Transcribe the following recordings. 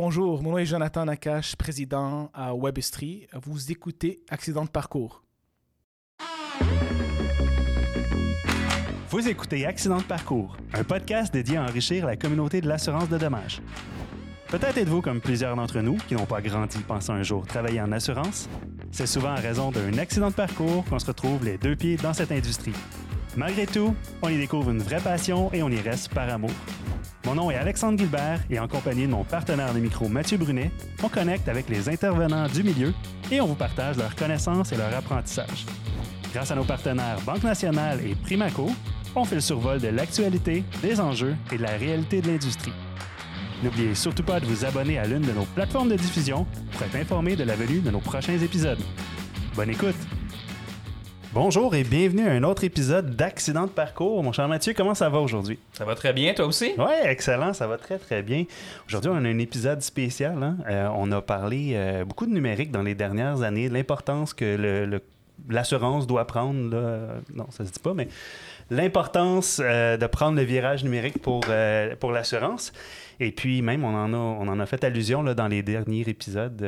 Bonjour, mon nom est Jonathan Nakache, président à Webistry. Vous écoutez Accident de parcours. Vous écoutez Accident de parcours, un podcast dédié à enrichir la communauté de l'assurance de dommages. Peut-être êtes-vous comme plusieurs d'entre nous qui n'ont pas grandi pensant un jour travailler en assurance. C'est souvent en raison d'un accident de parcours qu'on se retrouve les deux pieds dans cette industrie. Malgré tout, on y découvre une vraie passion et on y reste par amour. Mon nom est Alexandre Gilbert et en compagnie de mon partenaire de micro Mathieu Brunet, on connecte avec les intervenants du milieu et on vous partage leurs connaissances et leur apprentissage. Grâce à nos partenaires Banque Nationale et Primaco, on fait le survol de l'actualité, des enjeux et de la réalité de l'industrie. N'oubliez surtout pas de vous abonner à l'une de nos plateformes de diffusion pour être informé de la venue de nos prochains épisodes. Bonne écoute! Bonjour et bienvenue à un autre épisode d'Accident de parcours. Mon cher Mathieu, comment ça va aujourd'hui? Ça va très bien, toi aussi? Oui, excellent, ça va très très bien. Aujourd'hui, on a un épisode spécial. Hein. Euh, on a parlé euh, beaucoup de numérique dans les dernières années, l'importance que l'assurance doit prendre. Non, ça se dit pas, mais l'importance euh, de prendre le virage numérique pour, pour l'assurance. Et puis même, on en a, on en a fait allusion là, dans les derniers épisodes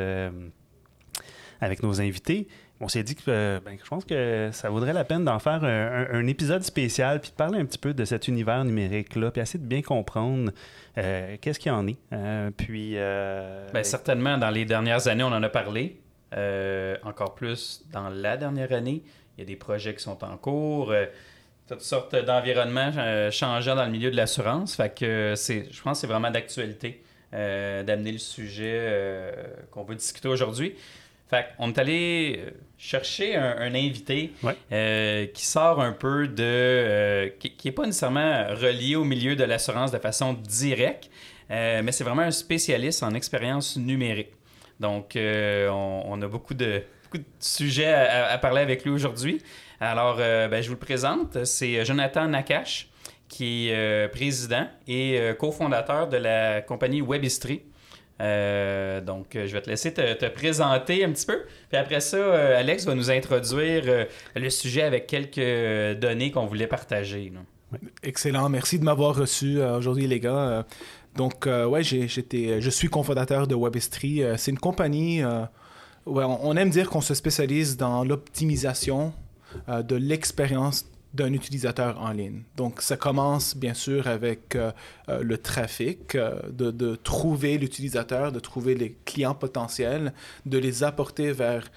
avec nos invités on s'est dit que euh, ben, je pense que ça vaudrait la peine d'en faire un, épisode spécial, puis de parler un petit peu de cet univers numérique-là, puis essayer de bien comprendre euh, qu'est-ce qu'il y en est. Euh, puis, ben, certainement, dans les dernières années, on en a parlé. encore plus dans la dernière année. Il y a des projets qui sont en cours. toutes sortes d'environnements changeants dans le milieu de l'assurance. Fait que c'est, je pense que c'est vraiment d'actualité d'amener le sujet qu'on veut discuter aujourd'hui. Fait on est allé chercher un, invité euh, qui sort un peu de. Euh, qui n'est pas nécessairement relié au milieu de l'assurance de façon directe, mais c'est vraiment un spécialiste en expérience numérique. Donc, on, a beaucoup de, sujets à, parler avec lui aujourd'hui. Alors, ben, je vous le présente. C'est Jonathan Nakache, qui est président et cofondateur de la compagnie Webistry. Euh, donc, euh, je vais te laisser te, présenter un petit peu. Puis après ça, euh, Alex va nous introduire le sujet avec quelques données qu'on voulait partager. Excellent. Merci de m'avoir reçu aujourd'hui, les gars. donc, ouais, j'étais, je suis cofondateur de Webistry. c'est une compagnie. Ouais, on, aime dire qu'on se spécialise dans l'optimisation de l'expérience d'un utilisateur en ligne. Donc, ça commence bien sûr avec euh, euh, le trafic, euh, de, trouver l'utilisateur, de trouver les clients potentiels, de les apporter vers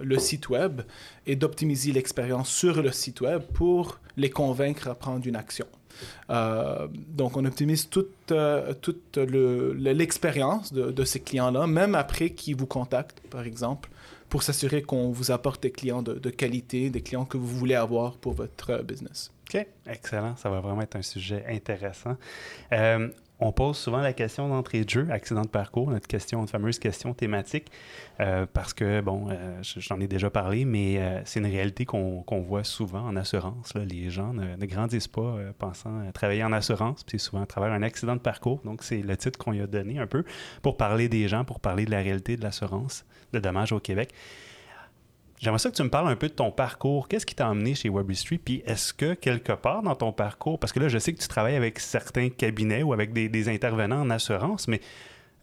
le site web et d'optimiser l'expérience sur le site web pour les convaincre à prendre une action. donc, on optimise toute, toute l'expérience de, de, ces clients-là, même après qu'ils vous contactent, par exemple, pour s'assurer qu'on vous apporte des clients de, qualité, des clients que vous voulez avoir pour votre euh, business. OK, excellent. Ça va vraiment être un sujet intéressant. Euh, on pose souvent la question d'entrée de jeu, accident de parcours, notre question, notre fameuse question thématique, euh, parce que, bon, j'en ai déjà parlé, mais c'est une réalité qu'on voit souvent en assurance. Les gens ne, grandissent pas pensant travailler en assurance, puis souvent à travers un accident de parcours. Donc, c'est le titre qu'on y a donné un peu pour parler des gens, pour parler de la réalité de l'assurance de dommages au Québec. J'aimerais ça que tu me parles un peu de ton parcours. Qu'est-ce qui t'a emmené chez Webistry? Puis est-ce que quelque part dans ton parcours, parce que là, je sais que tu travailles avec certains cabinets ou avec des, intervenants en assurance, mais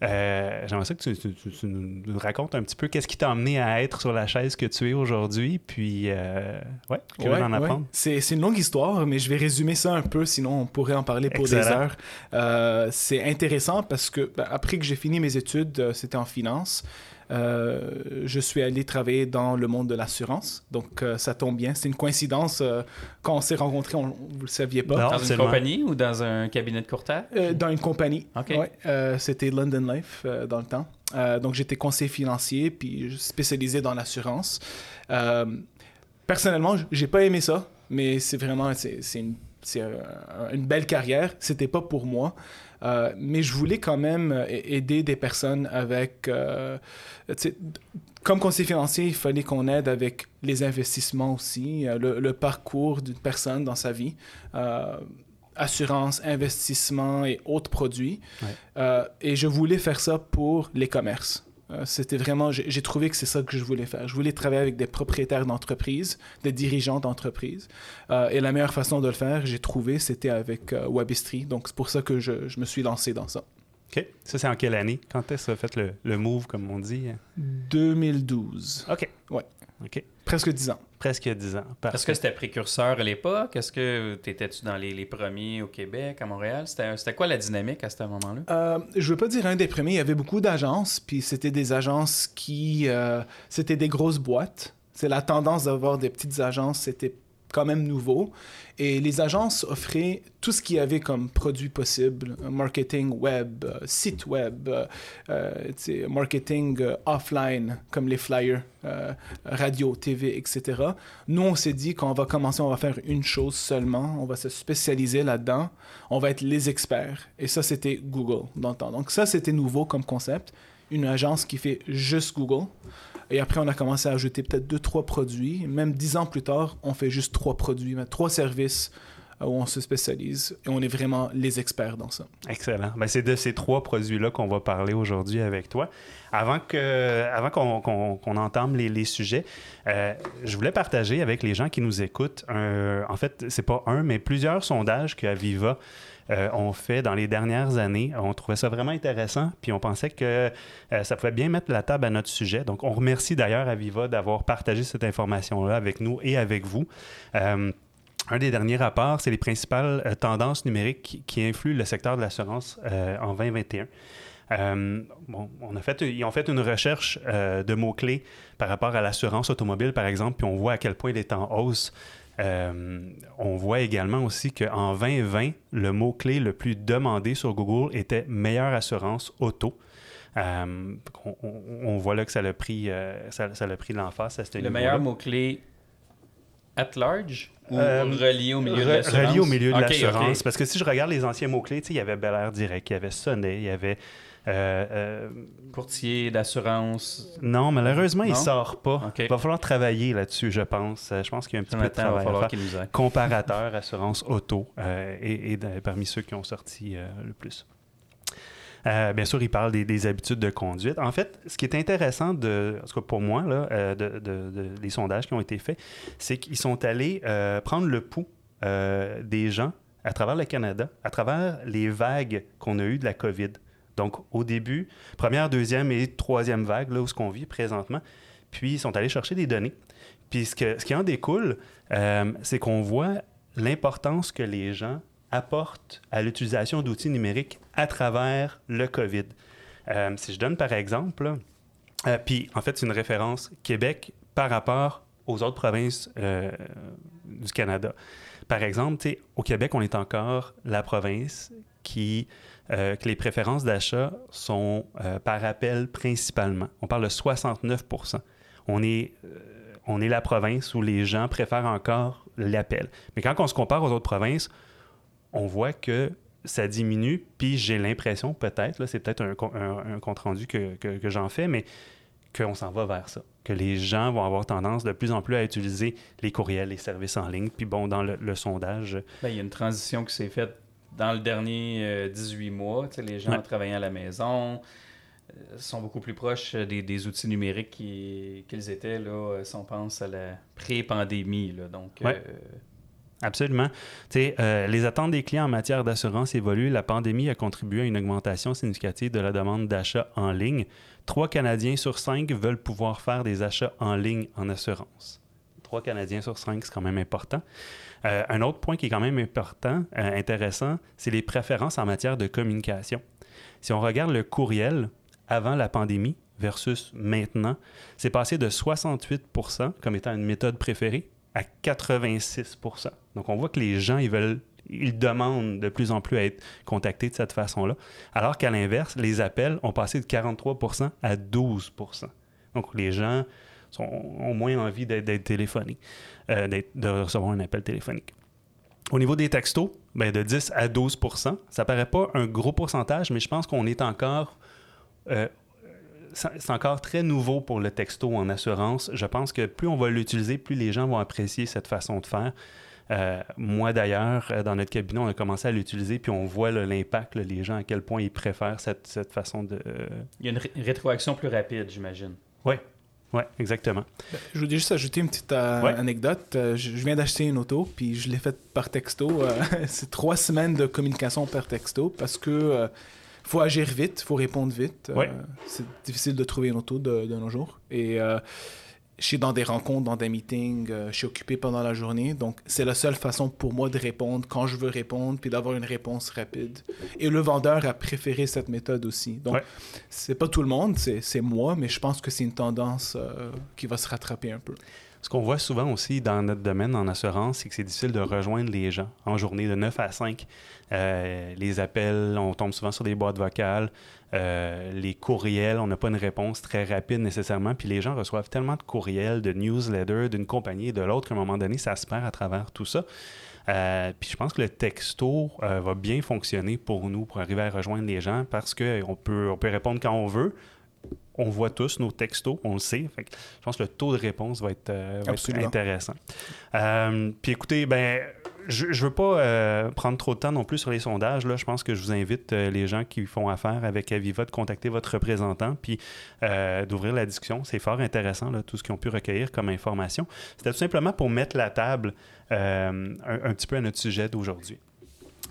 euh, j'aimerais ça que tu, nous racontes un petit peu qu'est-ce qui t'a emmené à être sur la chaise que tu es aujourd'hui. Puis, euh, ouais, ouais, en apprendre. C'est, une longue histoire, mais je vais résumer ça un peu, sinon on pourrait en parler pour des heures. Euh, c'est intéressant parce que ben, après que j'ai fini mes études, c'était en finance. Euh, je suis allé travailler dans le monde de l'assurance. Donc, euh, ça tombe bien. C'est une coïncidence. Euh, quand on s'est rencontrés, on, vous ne le saviez pas. dans une compagnie ou dans un cabinet de courtage? dans une compagnie. C'était London Life dans le temps. donc, j'étais conseiller financier, puis spécialisé dans l'assurance. personnellement, j'ai pas aimé ça, mais c'est vraiment c'est une, une, belle carrière. C'était pas pour moi. Euh, mais je voulais quand même euh, aider des personnes avec... Euh, comme conseiller financier, il fallait qu'on aide avec les investissements aussi, le, parcours d'une personne dans sa vie. assurance, investissement et autres produits. et je voulais faire ça pour les commerces. Euh, c'était vraiment, j'ai trouvé que c'est ça que je voulais faire. Je voulais travailler avec des propriétaires d'entreprises, des dirigeants d'entreprises. Euh, et la meilleure façon de le faire, j'ai trouvé, c'était avec euh, Webistry. Donc, c'est pour ça que je, je, me suis lancé dans ça. OK. Ça, c'est en quelle année? Quand est-ce que tu as fait le, le move, comme on dit? 2012. OK. Ouais. OK. Presque 10 ans. Presque 10 ans. Est-ce que c'était précurseur à l'époque? Est-ce que t'étais-tu dans les, les premiers au Québec, à Montréal? C'était c'était quoi la dynamique à ce moment-là? Euh, je veux pas dire un des premiers. Il y avait beaucoup d'agences, puis c'était des agences qui, euh, c'était des grosses boîtes. C'est la tendance d'avoir des petites agences. C'était quand même nouveau. Et les agences offraient tout ce qu'il y avait comme produit possible, euh, marketing web, euh, site web, euh, marketing offline, comme les flyers, radio, TV, etc. Nous, on s'est dit qu'on va commencer, on va faire une chose seulement, on va se spécialiser là-dedans, on va être les experts. Et ça, c'était Google dans le temps. Donc ça, c'était nouveau comme concept, une agence qui fait juste Google. Et après, on a commencé à ajouter peut-être deux, trois produits. Même dix ans plus tard, on fait juste trois produits, mais trois services euh, où on se spécialise. Et on est vraiment les experts dans ça. Excellent. Ben, c'est de ces trois produits-là qu'on va parler aujourd'hui avec toi. Avant avant qu'on, qu'on- entame les, les sujets, euh, je voulais partager avec les gens qui nous écoutent, en fait, c'est pas un, mais plusieurs sondages que Aviva euh, ont fait dans les dernières années. On trouvait ça vraiment intéressant, puis on pensait que euh, ça pouvait bien mettre la table à notre sujet. Donc, on remercie d'ailleurs Aviva d'avoir partagé cette information-là avec nous et avec vous. Euh, un des derniers rapports, c'est les principales tendances numériques qui, influent le secteur de l'assurance en 2021. Euh, bon, on a fait, ils ont fait une recherche de mots-clés par rapport à l'assurance automobile, par exemple, puis on voit à quel point il est en hausse. Euh, on voit également aussi qu'en 2020, le mot-clé le plus demandé sur Google était meilleure assurance auto. Euh, on, voit là que ça l'a pris, euh, ça, ça l'a pris l'emphase à ce Le meilleur mot-clé at large ou Euh, relié au milieu de l'assurance? Relié au milieu de l'assurance. Parce que si je regarde les anciens mots-clés, il y avait Bel Air Direct, il y avait Sonnet, il y avait. Euh, euh, Courtier d'assurance. non, malheureusement, il Non? sort pas. Ok. Il va falloir travailler là-dessus, je pense. Euh, Je pense qu'il y a un petit peu de il travail à falloir faire. qu'il nous. Comparateur, assurance auto, euh, et, parmi ceux qui ont sorti euh, le plus. Bien sûr, il parle des, des habitudes de conduite. En fait, ce qui est intéressant, de, en tout cas pour moi, là, de, de- de- des sondages qui ont été faits, c'est qu'ils sont allés prendre le pouls des gens à travers le Canada, à travers les vagues qu'on a eues de la COVID. Donc, au début, première, deuxième et troisième vague, là où ce qu'on vit présentement, puis ils sont allés chercher des données. Puis ce, qui en découle, euh, c'est qu'on voit l'importance que les gens apportent à l'utilisation d'outils numériques à travers le COVID. Euh, si je donne par exemple, euh, puis en fait c'est une référence Québec par rapport aux autres provinces du Canada. Par exemple, au Québec, on est encore la province qui, euh, que les préférences d'achat sont euh, par appel principalement. On parle de 69 on est, euh, on est la province où les gens préfèrent encore l'appel. Mais quand on se compare aux autres provinces, on voit que ça diminue, puis j'ai l'impression, peut-être, c'est peut-être un, co- un- un compte-rendu que, j'en fais, mais qu'on s'en va vers ça. Que les gens vont avoir tendance de plus en plus à utiliser les courriels, les services en ligne. Puis bon, dans le, le sondage, Ben, il y a une transition qui s'est faite dans le dernier euh, 18 mois. Tu sais, les gens Ouais. travaillant à la maison euh, sont beaucoup plus proches euh, des, des outils numériques qui- qu'ils étaient là, euh, si on pense à la pré-pandémie. Donc, Ouais. euh, Absolument. Euh, les attentes des clients en matière d'assurance évoluent. La pandémie a contribué à une augmentation significative de la demande d'achat en ligne. Trois Canadiens sur cinq veulent pouvoir faire des achats en ligne en assurance. Canadiens sur cinq, c'est quand même important. Euh, un autre point qui est quand même important, euh, intéressant, c'est les préférences en matière de communication. Si on regarde le courriel avant la pandémie versus maintenant, c'est passé de 68% comme étant une méthode préférée à 86% Donc, on voit que les gens, ils veulent, ils demandent de plus en plus à être contactés de cette façon-là. Alors qu'à l'inverse, les appels ont passé de 43% à 12 Donc, les gens sont, ont moins envie d'être, téléphonés, euh, de recevoir un appel téléphonique. Au niveau des textos, ben de 10 à 12% ça paraît pas un gros pourcentage, mais je pense qu'on est encore euh, c'est encore très nouveau pour le texto en assurance. Je pense que plus on va l'utiliser, plus les gens vont apprécier cette façon de faire. Euh, moi d'ailleurs, dans notre cabinet, on a commencé à l'utiliser, puis on voit l'impact, les gens, à quel point ils préfèrent cette, cette façon de... euh, il y a une ré- rétroaction plus rapide, j'imagine. Oui, exactement. Je voulais juste ajouter une petite euh, Ouais. anecdote. Euh, je, je viens d'acheter une auto, puis je l'ai faite par texto. Euh, c'est trois semaines de communication par texto parce que euh, faut agir vite, faut répondre vite. Ouais. C'est difficile de trouver une auto de, de nos jours. Et je suis dans des rencontres, dans des meetings, euh, je suis occupé pendant la journée. Donc, c'est la seule façon pour moi de répondre quand je veux répondre, puis d'avoir une réponse rapide. Et le vendeur a préféré cette méthode aussi. Donc, Ouais. c'est pas tout le monde, c'est moi, mais je pense que c'est une tendance euh, qui va se rattraper un peu. Ce qu'on voit souvent aussi dans notre domaine en assurance, c'est que c'est difficile de rejoindre les gens en journée de 9 à 5. Euh, les appels, on tombe souvent sur des boîtes vocales. Euh, les courriels, on n'a pas une réponse très rapide nécessairement. Puis les gens reçoivent tellement de courriels, de newsletters d'une compagnie et de l'autre qu'à un moment donné, ça se perd à travers tout ça. Euh, puis je pense que le texto va bien fonctionner pour nous pour arriver à rejoindre les gens parce qu'on peut, on peut répondre quand on veut. On voit tous nos textos, on le sait. Fait que je pense que le taux de réponse va être, euh, va être Absolument. intéressant. Euh, puis écoutez, ben, je ne veux pas euh, prendre trop de temps non plus sur les sondages. Là. Je pense que je vous invite, les gens qui font affaire avec Aviva, de contacter votre représentant puis d'ouvrir la discussion. C'est fort intéressant, là, tout ce qu'ils ont pu recueillir comme information. C'était tout simplement pour mettre la table un, un petit peu à notre sujet d'aujourd'hui.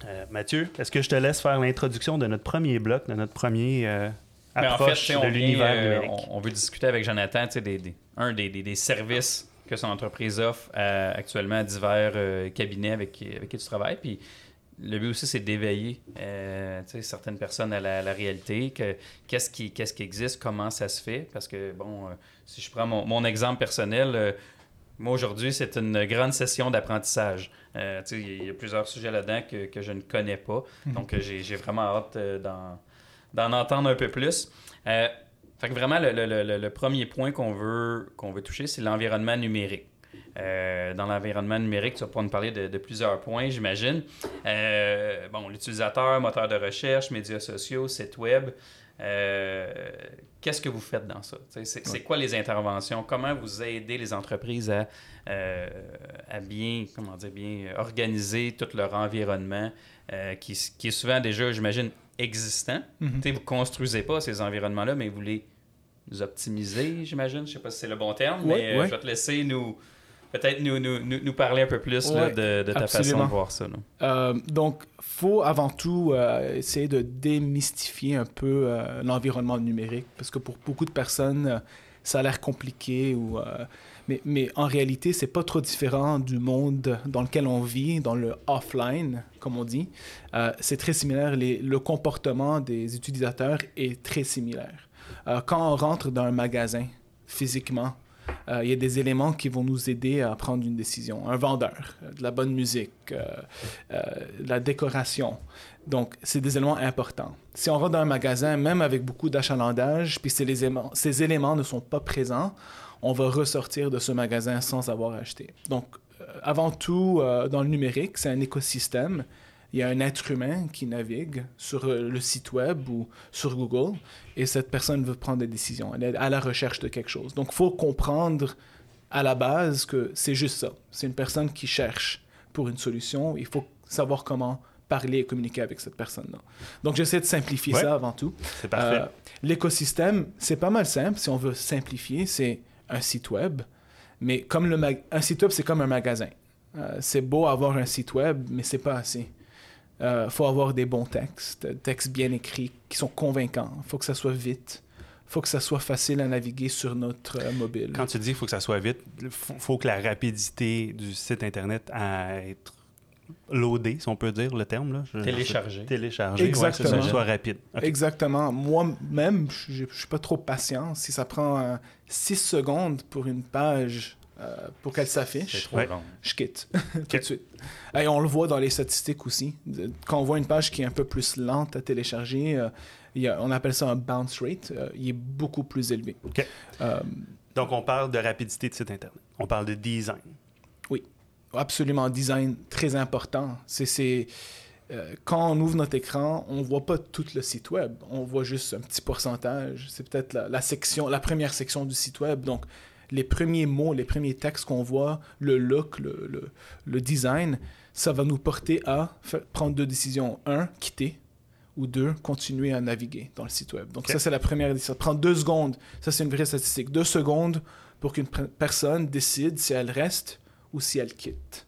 Euh, Mathieu, est-ce que je te laisse faire l'introduction de notre premier bloc, de notre premier euh, Mais en fait, de l'univers euh, numérique? on, on veut discuter avec Jonathan, des, des- un des, des- des services que son entreprise offre à- actuellement à divers euh, cabinets avec, qui- avec qui tu travailles. Puis le but aussi, c'est d'éveiller euh, certaines personnes à la, à la réalité, que, qu'est-ce, qui, qu'est-ce qui existe, comment ça se fait. Parce que, bon, euh, si je prends mon, mon exemple personnel, euh, moi aujourd'hui, c'est une grande session d'apprentissage. Euh, il y a plusieurs sujets là-dedans que, que je ne connais pas. Donc, euh, j'ai, vraiment hâte euh, d'en, d'en entendre un peu plus. Euh, fait que vraiment, le, le- le- le premier point qu'on veut, qu'on veut toucher, c'est l'environnement numérique. Euh, dans l'environnement numérique, tu vas pouvoir nous parler de, de plusieurs points, j'imagine. Euh, bon, l'utilisateur, moteur de recherche, médias sociaux, site web. Euh, Qu'est-ce que vous faites dans ça? C'est quoi les interventions? Comment vous aidez les entreprises à, à bien, comment dire, bien organiser tout leur environnement qui, qui est souvent déjà, j'imagine, existant. Mhm. Tu sais, vous construisez pas ces environnements-là, mais vous les optimisez, j'imagine. Je sais pas si c'est le bon terme, mais euh, je vais te laisser nous peut-être nous, nous, nous, parler un peu plus là, de, de ta façon de voir ça. Euh, donc, faut avant tout euh, essayer de démystifier un peu euh, l'environnement numérique, parce que pour beaucoup de personnes, ça a l'air compliqué, ou, mais, en réalité, c'est pas trop différent du monde dans lequel on vit, dans le offline, comme on dit. Euh, c'est très similaire. Le comportement des utilisateurs est très similaire. Euh, quand on rentre dans un magasin physiquement, euh, il y a des éléments qui vont nous aider à prendre une décision. Un vendeur, de la bonne musique, de la décoration. Donc, c'est des éléments importants. Si on rentre dans un magasin, même avec beaucoup d'achalandage, puis ces, éléments, ces éléments ne sont pas présents, on va ressortir de ce magasin sans avoir acheté. Donc, euh, avant tout, euh, dans le numérique, c'est un écosystème. Il y a un être humain qui navigue sur euh, le site web ou sur Google et cette personne veut prendre des décisions. Elle est à la recherche de quelque chose. Donc, il faut comprendre à la base que c'est juste ça. C'est une personne qui cherche pour une solution. Il faut savoir comment parler et communiquer avec cette personne-là. Donc, j'essaie de simplifier Ouais. ça avant tout. C'est parfait. Euh, L'écosystème, c'est pas mal simple. Si on veut simplifier, c'est un site web. Mais comme le mag- un site web, c'est comme un magasin. Euh, c'est beau avoir un site web, mais c'est pas assez. Il faut avoir des bons textes, textes bien écrits, qui sont convaincants. Il faut que ça soit vite. Il faut que ça soit facile à naviguer sur notre euh, mobile. Quand tu dis qu'il faut que ça soit vite, il faut, faut que la rapidité du site Internet à être loadé, si on peut dire le terme. Là. Je- Téléchargé. Téléchargé, ouais, Exactement. ça, soit rapide. Exactement. Moi-même, je ne suis pas trop patient. Si ça prend 6 secondes pour une page euh, pour qu'elle s'affiche, Ouais. je quitte tout de suite. Et on le voit dans les statistiques aussi. Quand on voit une page qui est un peu plus lente à télécharger, euh, il y a- on appelle ça un bounce rate. euh, il est beaucoup plus élevé. Euh, Donc, on parle de rapidité de site Internet. On parle de design. Absolument design très important. C'est, euh, quand on ouvre notre écran, on voit pas tout le site web. On voit juste un petit pourcentage. C'est peut-être la, la section, la première section du site web. Donc, les premiers mots, les premiers textes qu'on voit, le look, le, le, le design, ça va nous porter à prendre deux décisions. Un, quitter. Ou deux, continuer à naviguer dans le site web. Donc, ça, c'est la première décision. Ça prend deux secondes. Ça, c'est une vraie statistique. Deux secondes pour qu'une personne décide si elle reste ou si elle quitte.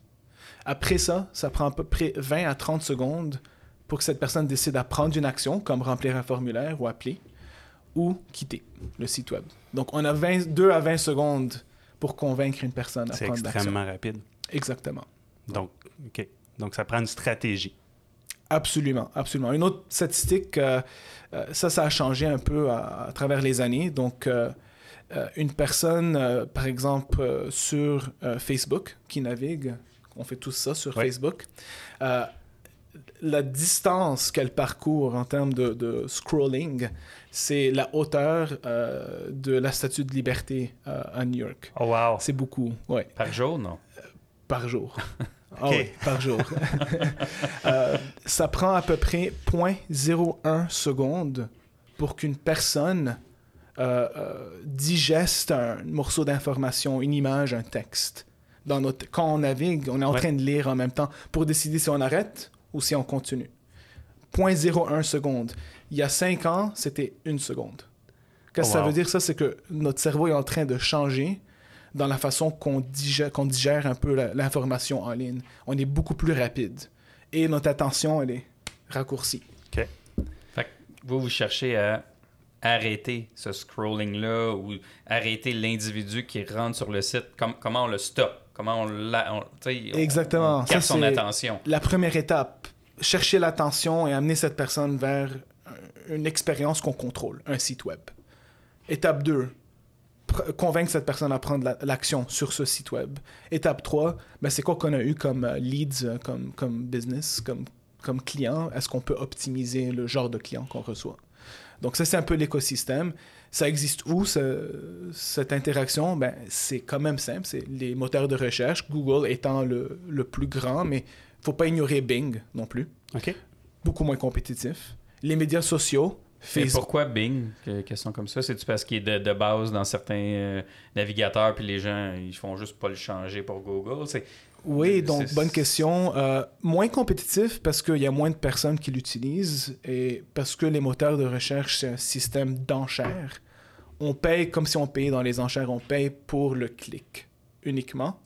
Après ça, ça prend à peu près 20 à 30 secondes pour que cette personne décide à prendre une action, comme remplir un formulaire ou appeler, ou quitter le site web. Donc, on a 22 à 20 secondes pour convaincre une personne à C'est prendre l'action. extrêmement rapide. Exactement. Donc, OK. Donc, ça prend une stratégie. Absolument, absolument. Une autre statistique, euh, euh, ça, ça a changé un peu à, à travers les années. Donc, euh, euh, une personne, euh, par exemple, euh, sur euh, Facebook, qui navigue, on fait tous ça sur Ouais. Facebook, euh, la distance qu'elle parcourt en termes de, de scrolling, c'est la hauteur euh, de la statue de liberté euh, à New York. Oh, wow. C'est beaucoup, ouais. Par jour, non? Par jour. Ah Ok. oui, par jour. Euh, ça prend à peu près 0.01 secondes pour qu'une personne euh, euh, digeste un morceau d'information, une image, un texte. Dans notre... Quand on navigue, on est en Ouais. train de lire en même temps pour décider si on arrête ou si on continue. 0.01 secondes. Il y a 5 ans, c'était une seconde. Qu'est-ce que Oh, ça wow. veut dire, ça? C'est que notre cerveau est en train de changer dans la façon qu'on digère, qu'on digère un peu l'information en ligne. On est beaucoup plus rapide. Et notre attention, elle est raccourcie. Fait que vous, vous cherchez à arrêter ce scrolling-là ou arrêter l'individu qui rentre sur le site? Com- comment on le stoppe? Comment on la... on- Exactement. On, capte Ça, son attention. La première étape, chercher l'attention et amener cette personne vers un- une expérience qu'on contrôle, un site web. Étape 2, pr- convaincre cette personne à prendre la- l'action sur ce site web. Étape 3, ben c'est quoi qu'on a eu comme euh, leads, euh, comme, comme business, comme, comme client? Est-ce qu'on peut optimiser le genre de client qu'on reçoit? Donc ça, c'est un peu l'écosystème. Ça existe où, ce- cette interaction? Ben, c'est quand même simple. C'est les moteurs de recherche, Google étant le, le plus grand, mais il faut pas ignorer Bing non plus. OK. Beaucoup moins compétitif. Les médias sociaux, Et Facebook. pourquoi Bing? Que- Question comme ça? C'est-tu parce qu'il est de, de base dans certains euh, navigateurs puis les gens, ils font juste pas le changer pour Google? Oui, donc bonne question. Euh, moins compétitif parce qu'il y a moins de personnes qui l'utilisent et parce que les moteurs de recherche, c'est un système d'enchères. On paye comme si on payait dans les enchères, on paye pour le clic uniquement.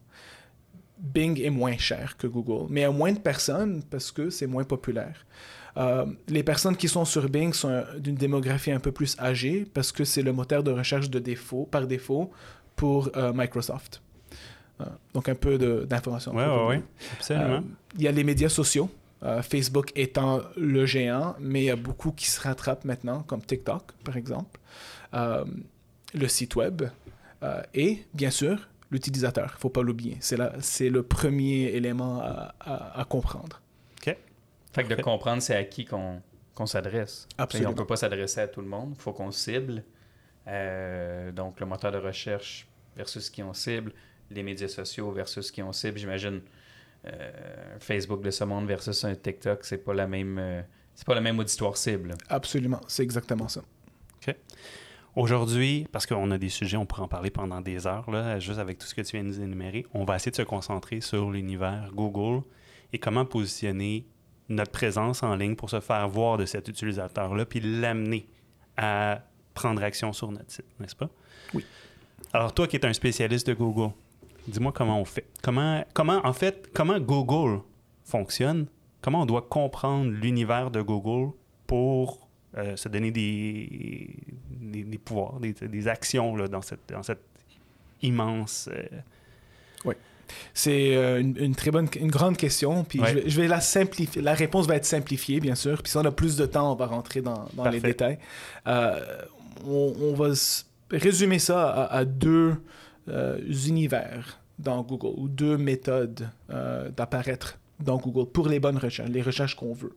Bing est moins cher que Google, mais il y a moins de personnes parce que c'est moins populaire. Euh, les personnes qui sont sur Bing sont d'une démographie un peu plus âgée parce que c'est le moteur de recherche de défaut, par défaut pour euh, Microsoft. Euh, donc un peu d'informations. Oui, oui. Absolument. Euh, Il y a les médias sociaux, euh, Facebook étant le géant, mais il y a beaucoup qui se rattrapent maintenant, comme TikTok, par exemple, Euh, le site web, euh, et bien sûr, l'utilisateur. Il ne faut pas l'oublier. C'est la- c'est le premier élément à, à- à comprendre. Fait que de comprendre c'est à qui qu'on, qu'on s'adresse. Absolument. On ne peut pas s'adresser à tout le monde. Il faut qu'on cible. Euh, donc, le moteur de recherche versus qui on cible. Les médias sociaux versus qui on cible. J'imagine euh, Facebook de ce monde versus un TikTok, c'est pas la même... euh, c'est pas la même auditoire cible. Absolument, c'est exactement ça. Aujourd'hui, parce qu'on a des sujets, on pourrait en parler pendant des heures, là, juste avec tout ce que tu viens de nous énumérer, on va essayer de se concentrer sur l'univers Google et comment positionner notre présence en ligne pour se faire voir de cet utilisateur-là, puis l'amener à prendre action sur notre site, n'est-ce pas? Oui. Alors, toi qui es un spécialiste de Google, dis-moi comment on fait. Comment, comment, en fait, comment Google fonctionne? Comment on doit comprendre l'univers de Google pour euh, se donner des, des, des pouvoirs, des, des actions là, dans, cette, dans cette immense... euh, C'est euh, une, une très bonne, une grande question. Puis Ouais. je, vais, je vais la simplifier. La réponse va être simplifiée, bien sûr. Puis si on a plus de temps, on va rentrer dans, dans les détails. Euh, on, on va résumer ça à, à deux euh, univers dans Google ou deux méthodes euh, d'apparaître dans Google pour les bonnes recherches, les recherches qu'on veut.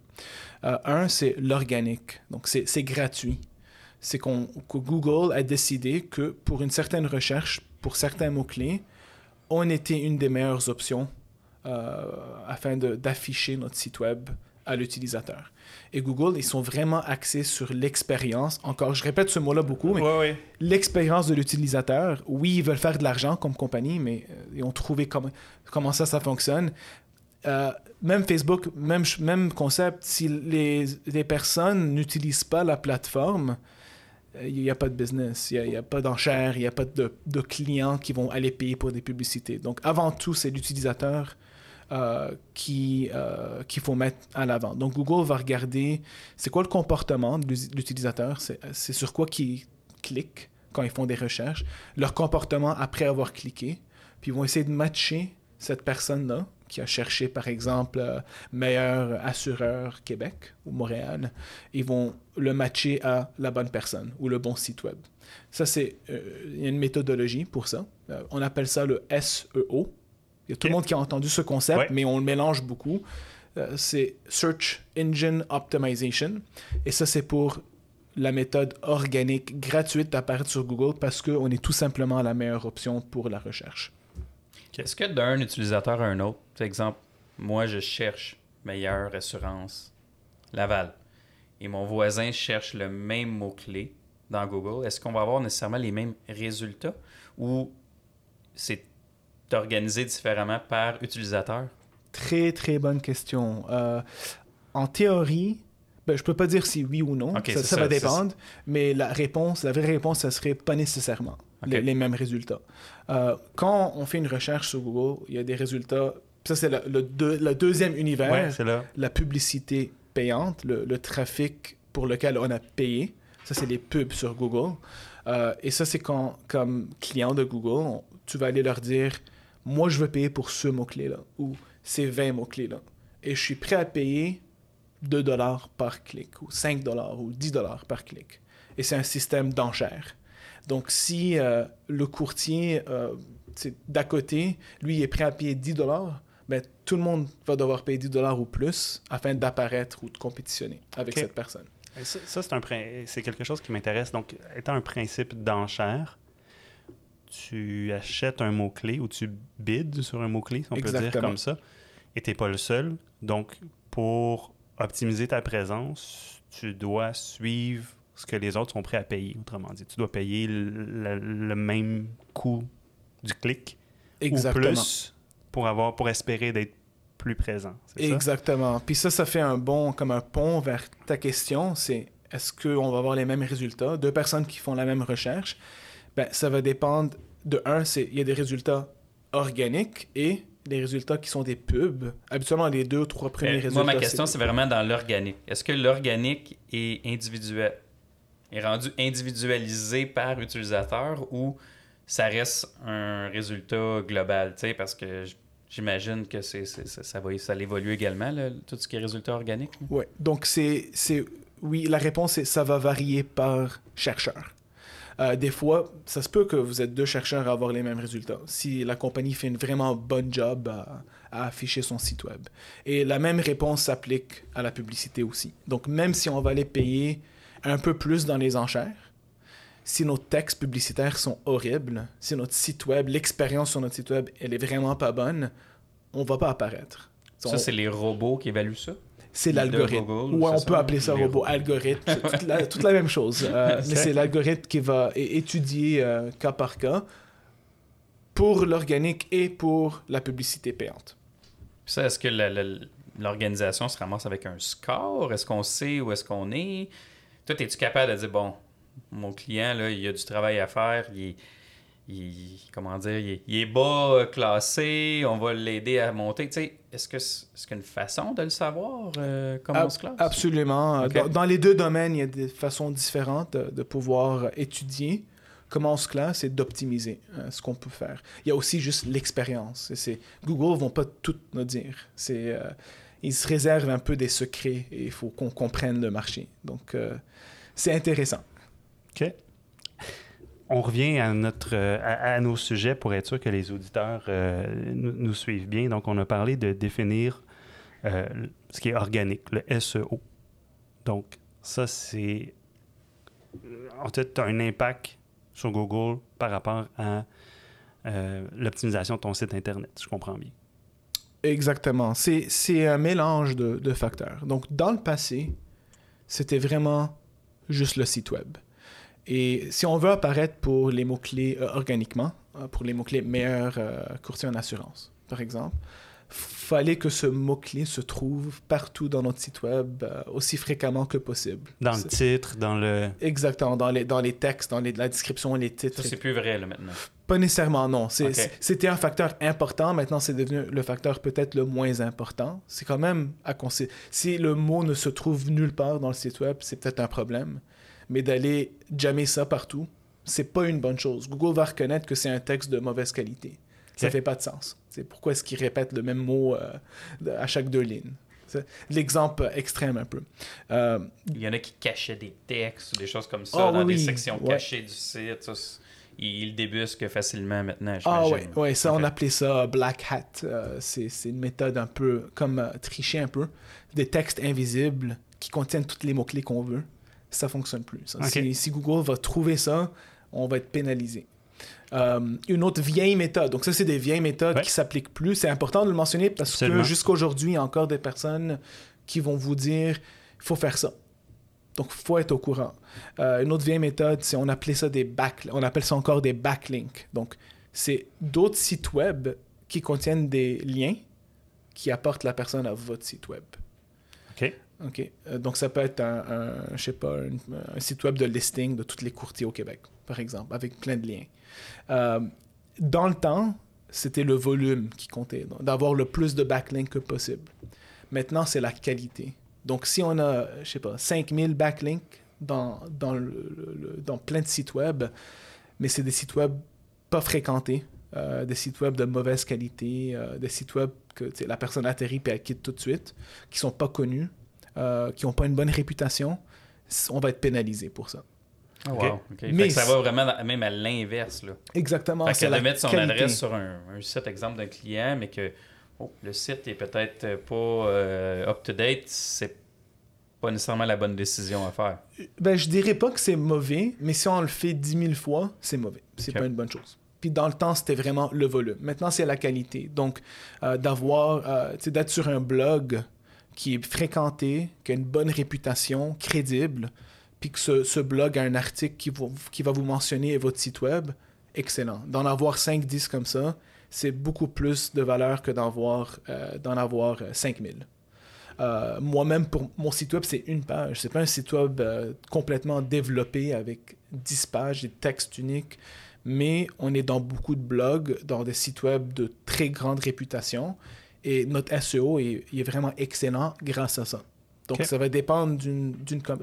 Euh, un, c'est l'organique. Donc, c'est gratuit. C'est que Google a décidé que pour une certaine recherche, pour certains mots-clés, on était une des meilleures options afin d'afficher notre site web à l'utilisateur. Et Google, ils sont vraiment axés sur l'expérience. Encore, je répète ce mot-là beaucoup, mais Ouais, ouais. l'expérience de l'utilisateur. Oui, ils veulent faire de l'argent comme compagnie, mais euh, ils ont trouvé comment, comment ça, ça fonctionne. Euh, même Facebook, même, même concept, si les, les personnes n'utilisent pas la plateforme, euh, il n'y a pas de business, il n'y a, il y a pas d'enchères, il n'y a pas de, de clients qui vont aller payer pour des publicités. Donc, avant tout, c'est l'utilisateur euh, euh, qu'il faut mettre à l'avant. Donc Google va regarder c'est quoi le comportement de l'utilisateur, c'est sur quoi qu'ils cliquent quand ils font des recherches, leur comportement après avoir cliqué, puis ils vont essayer de matcher cette personne-là qui a cherché, par exemple, euh, meilleur assureur Québec ou Montréal, ils vont le matcher à la bonne personne ou le bon site web. Ça, c'est euh, une méthodologie pour ça. Euh, on appelle ça le SEO. Il y a tout le monde qui a entendu ce concept, mais on le mélange beaucoup. c'est Search Engine Optimization. Et ça, c'est pour la méthode organique gratuite d'apparaître sur Google parce qu'on est tout simplement la meilleure option pour la recherche. Est-ce que d'un utilisateur à un autre, par exemple, moi je cherche meilleure assurance Laval et mon voisin cherche le même mot-clé dans Google, est-ce qu'on va avoir nécessairement les mêmes résultats ou c'est organisé différemment par utilisateur? Très, très bonne question. Euh, en théorie, ben, je peux pas dire si oui ou non. ça, va dépendre. Mais la réponse, la vraie réponse, ça serait pas nécessairement les, mêmes résultats. Euh, quand on fait une recherche sur Google, il y a des résultats. Ça, c'est le, deuxième univers. la publicité payante, le, trafic pour lequel on a payé. Ça, c'est les pubs sur Google. Euh, et ça, c'est quand, comme client de Google, tu vas aller leur dire Moi, je veux payer pour ce mot-clé-là ou ces 20 mots-clés-là. Et je suis prêt à payer 2 dollars par clic ou 5 dollars ou 10 dollars par clic. Et c'est un système d'enchères. Donc, si euh, le courtier euh, d'à côté, lui, est prêt à payer 10 dollars, ben, tout le monde va devoir payer 10 dollars ou plus afin d'apparaître ou de compétitionner avec cette personne. Ça, c'est, c'est quelque chose qui m'intéresse. Donc, étant un principe d'enchère, tu achètes un mot-clé ou tu bides sur un mot-clé, si on peut dire comme ça, et tu n'es pas le seul. Donc, pour optimiser ta présence, tu dois suivre ce que les autres sont prêts à payer, autrement dit. Tu dois payer le, même coût du clic Exactement. ou plus pour, avoir, pour espérer d'être plus présent. Exactement. Puis ça, ça fait un bon, comme un pont vers ta question, c'est est-ce qu'on va avoir les mêmes résultats? Deux personnes qui font la même recherche, ben, ça va dépendre de un, c'est il y a des résultats organiques et des résultats qui sont des pubs. Habituellement, les deux ou trois premiers résultats. Moi, ma question, c'est vraiment dans l'organique. Est-ce que l'organique est individuel, est rendu individualisé par utilisateur ou ça reste un résultat global? Parce que j'imagine que c'est, ça va ça évoluer également, tout ce qui est résultat organique. Oui. Donc, c'est, oui, la réponse, c'est ça va varier par chercheur. Euh, des fois, ça se peut que vous êtes deux chercheurs à avoir les mêmes résultats. Si la compagnie fait une vraiment bonne job à, afficher son site web. Et la même réponse s'applique à la publicité aussi. Donc, même si on va aller payer un peu plus dans les enchères, si nos textes publicitaires sont horribles, si notre site web, l'expérience sur notre site web, elle est vraiment pas bonne, on va pas apparaître. Ça, c'est les robots qui évaluent ça? C'est l'algorithme. Ou on peut appeler ça robot, algorithme, toute la, même chose. Euh, mais c'est l'algorithme qui va étudier euh, cas par cas pour l'organique et pour la publicité payante. Ça, est-ce que l'organisation se ramasse avec un score? Est-ce qu'on sait où est-ce qu'on est? Toi, es-tu capable de dire, bon, mon client, là, il a du travail à faire, il est il, comment dire, il est, bas euh, classé, on va l'aider à monter. est-ce que c'est -ce une façon de le savoir euh, comment on se classe? Absolument. Dans, les deux domaines, il y a des façons différentes de, pouvoir étudier comment on se classe et d'optimiser euh, ce qu'on peut faire. Il y a aussi juste l'expérience. Google ne vont pas tout nous dire. C'est, ils se réservent un peu des secrets et il faut qu'on comprenne le marché. Donc, c'est intéressant. OK on revient à, notre, euh, à, nos sujets pour être sûr que les auditeurs euh, nous, suivent bien. Donc, on a parlé de définir euh, ce qui est organique, le SEO. Donc, ça, c'est. En fait, un impact sur Google par rapport à l'optimisation de ton site Internet, je comprends bien. Exactement. C'est un mélange de facteurs. Donc, dans le passé, c'était vraiment juste le site web. Et si on veut apparaître pour les mots-clés euh, organiquement, euh, pour les mots-clés meilleur euh, courtier en assurance, par exemple, fallait que ce mot-clé se trouve partout dans notre site web euh, aussi fréquemment que possible. Dans le titre, dans le... Exactement, dans les, dans les textes, dans les, la description, les titres. Ça, c'est plus vrai là, maintenant. Pas nécessairement, non. C'était un facteur important, maintenant c'est devenu le facteur peut-être le moins important. C'est quand même à considérer. Si le mot ne se trouve nulle part dans le site web, c'est peut-être un problème. Mais d'aller jammer ça partout, c'est pas une bonne chose. Google va reconnaître que c'est un texte de mauvaise qualité. Ça Ok. fait pas de sens. C'est pourquoi est-ce qu'il répète le même mot euh, à chaque deux lignes? L'exemple extrême un peu. Euh, Il y en a qui cachaient des textes ou des choses comme ça Ah, dans oui, des oui. sections Ouais. cachées du site. Ça, ils, débusquent facilement maintenant, Ah j'imagine. ouais, ça on appelait ça black hat. Euh, c'est une méthode un peu comme tricher un peu. Des textes invisibles qui contiennent tous les mots-clés qu'on veut. Ça fonctionne plus. ça. Si, si Google va trouver ça, on va être pénalisé. Euh, une autre vieille méthode. Donc ça, c'est des vieilles méthodes Ouais. qui s'appliquent plus. C'est important de le mentionner parce Absolument. que jusqu'à aujourd'hui, il y a encore des personnes qui vont vous dire il faut faire ça. Donc, il faut être au courant. Euh, une autre vieille méthode, c'est on appelait ça des back, on appelle ça encore des backlinks. Donc, c'est d'autres sites web qui contiennent des liens qui apportent la personne à votre site web. OK. Euh, donc, ça peut être un, je sais pas, un, site web de listing de tous les courtiers au Québec, par exemple, avec plein de liens. Euh, dans le temps, c'était le volume qui comptait, d'avoir le plus de backlinks que possible. Maintenant, c'est la qualité. Donc, si on a, je sais pas, 5000 backlinks dans, dans, le- dans plein de sites web, mais c'est des sites web pas fréquentés, euh, des sites web de mauvaise qualité, des sites web que la personne atterrit puis elle quitte tout de suite, qui sont pas connus, euh, qui n'ont pas une bonne réputation, on va être pénalisé pour ça. Oh, wow, Mais que ça va vraiment dans- même à l'inverse. Là. Exactement. Fait qu'elle mettre son qualité. adresse sur un, un site, exemple, d'un client, mais que oh, le site est peut-être pas euh, up-to-date, c'est pas nécessairement la bonne décision à faire. Ben, je dirais pas que c'est mauvais, mais si on le fait 10 000 fois, c'est mauvais. C'est Ok. pas une bonne chose. Puis dans le temps, c'était vraiment le volume. Maintenant, c'est la qualité. Donc, euh, d'avoir, euh, d'être sur un blog qui est fréquenté, qui a une bonne réputation, crédible, puis que ce, blog a un article qui, va- vous mentionner votre site web, excellent. D'en avoir 5-10 comme ça, c'est beaucoup plus de valeur que d'en avoir, euh, avoir euh, 5000. Euh, Moi-même, pour mon site web, c'est une page. C'est pas un site web euh, complètement développé avec 10 pages, des textes uniques. Mais on est dans beaucoup de blogs, dans des sites web de très grande réputation. Et notre SEO est, vraiment excellent grâce à ça. Donc, ça va dépendre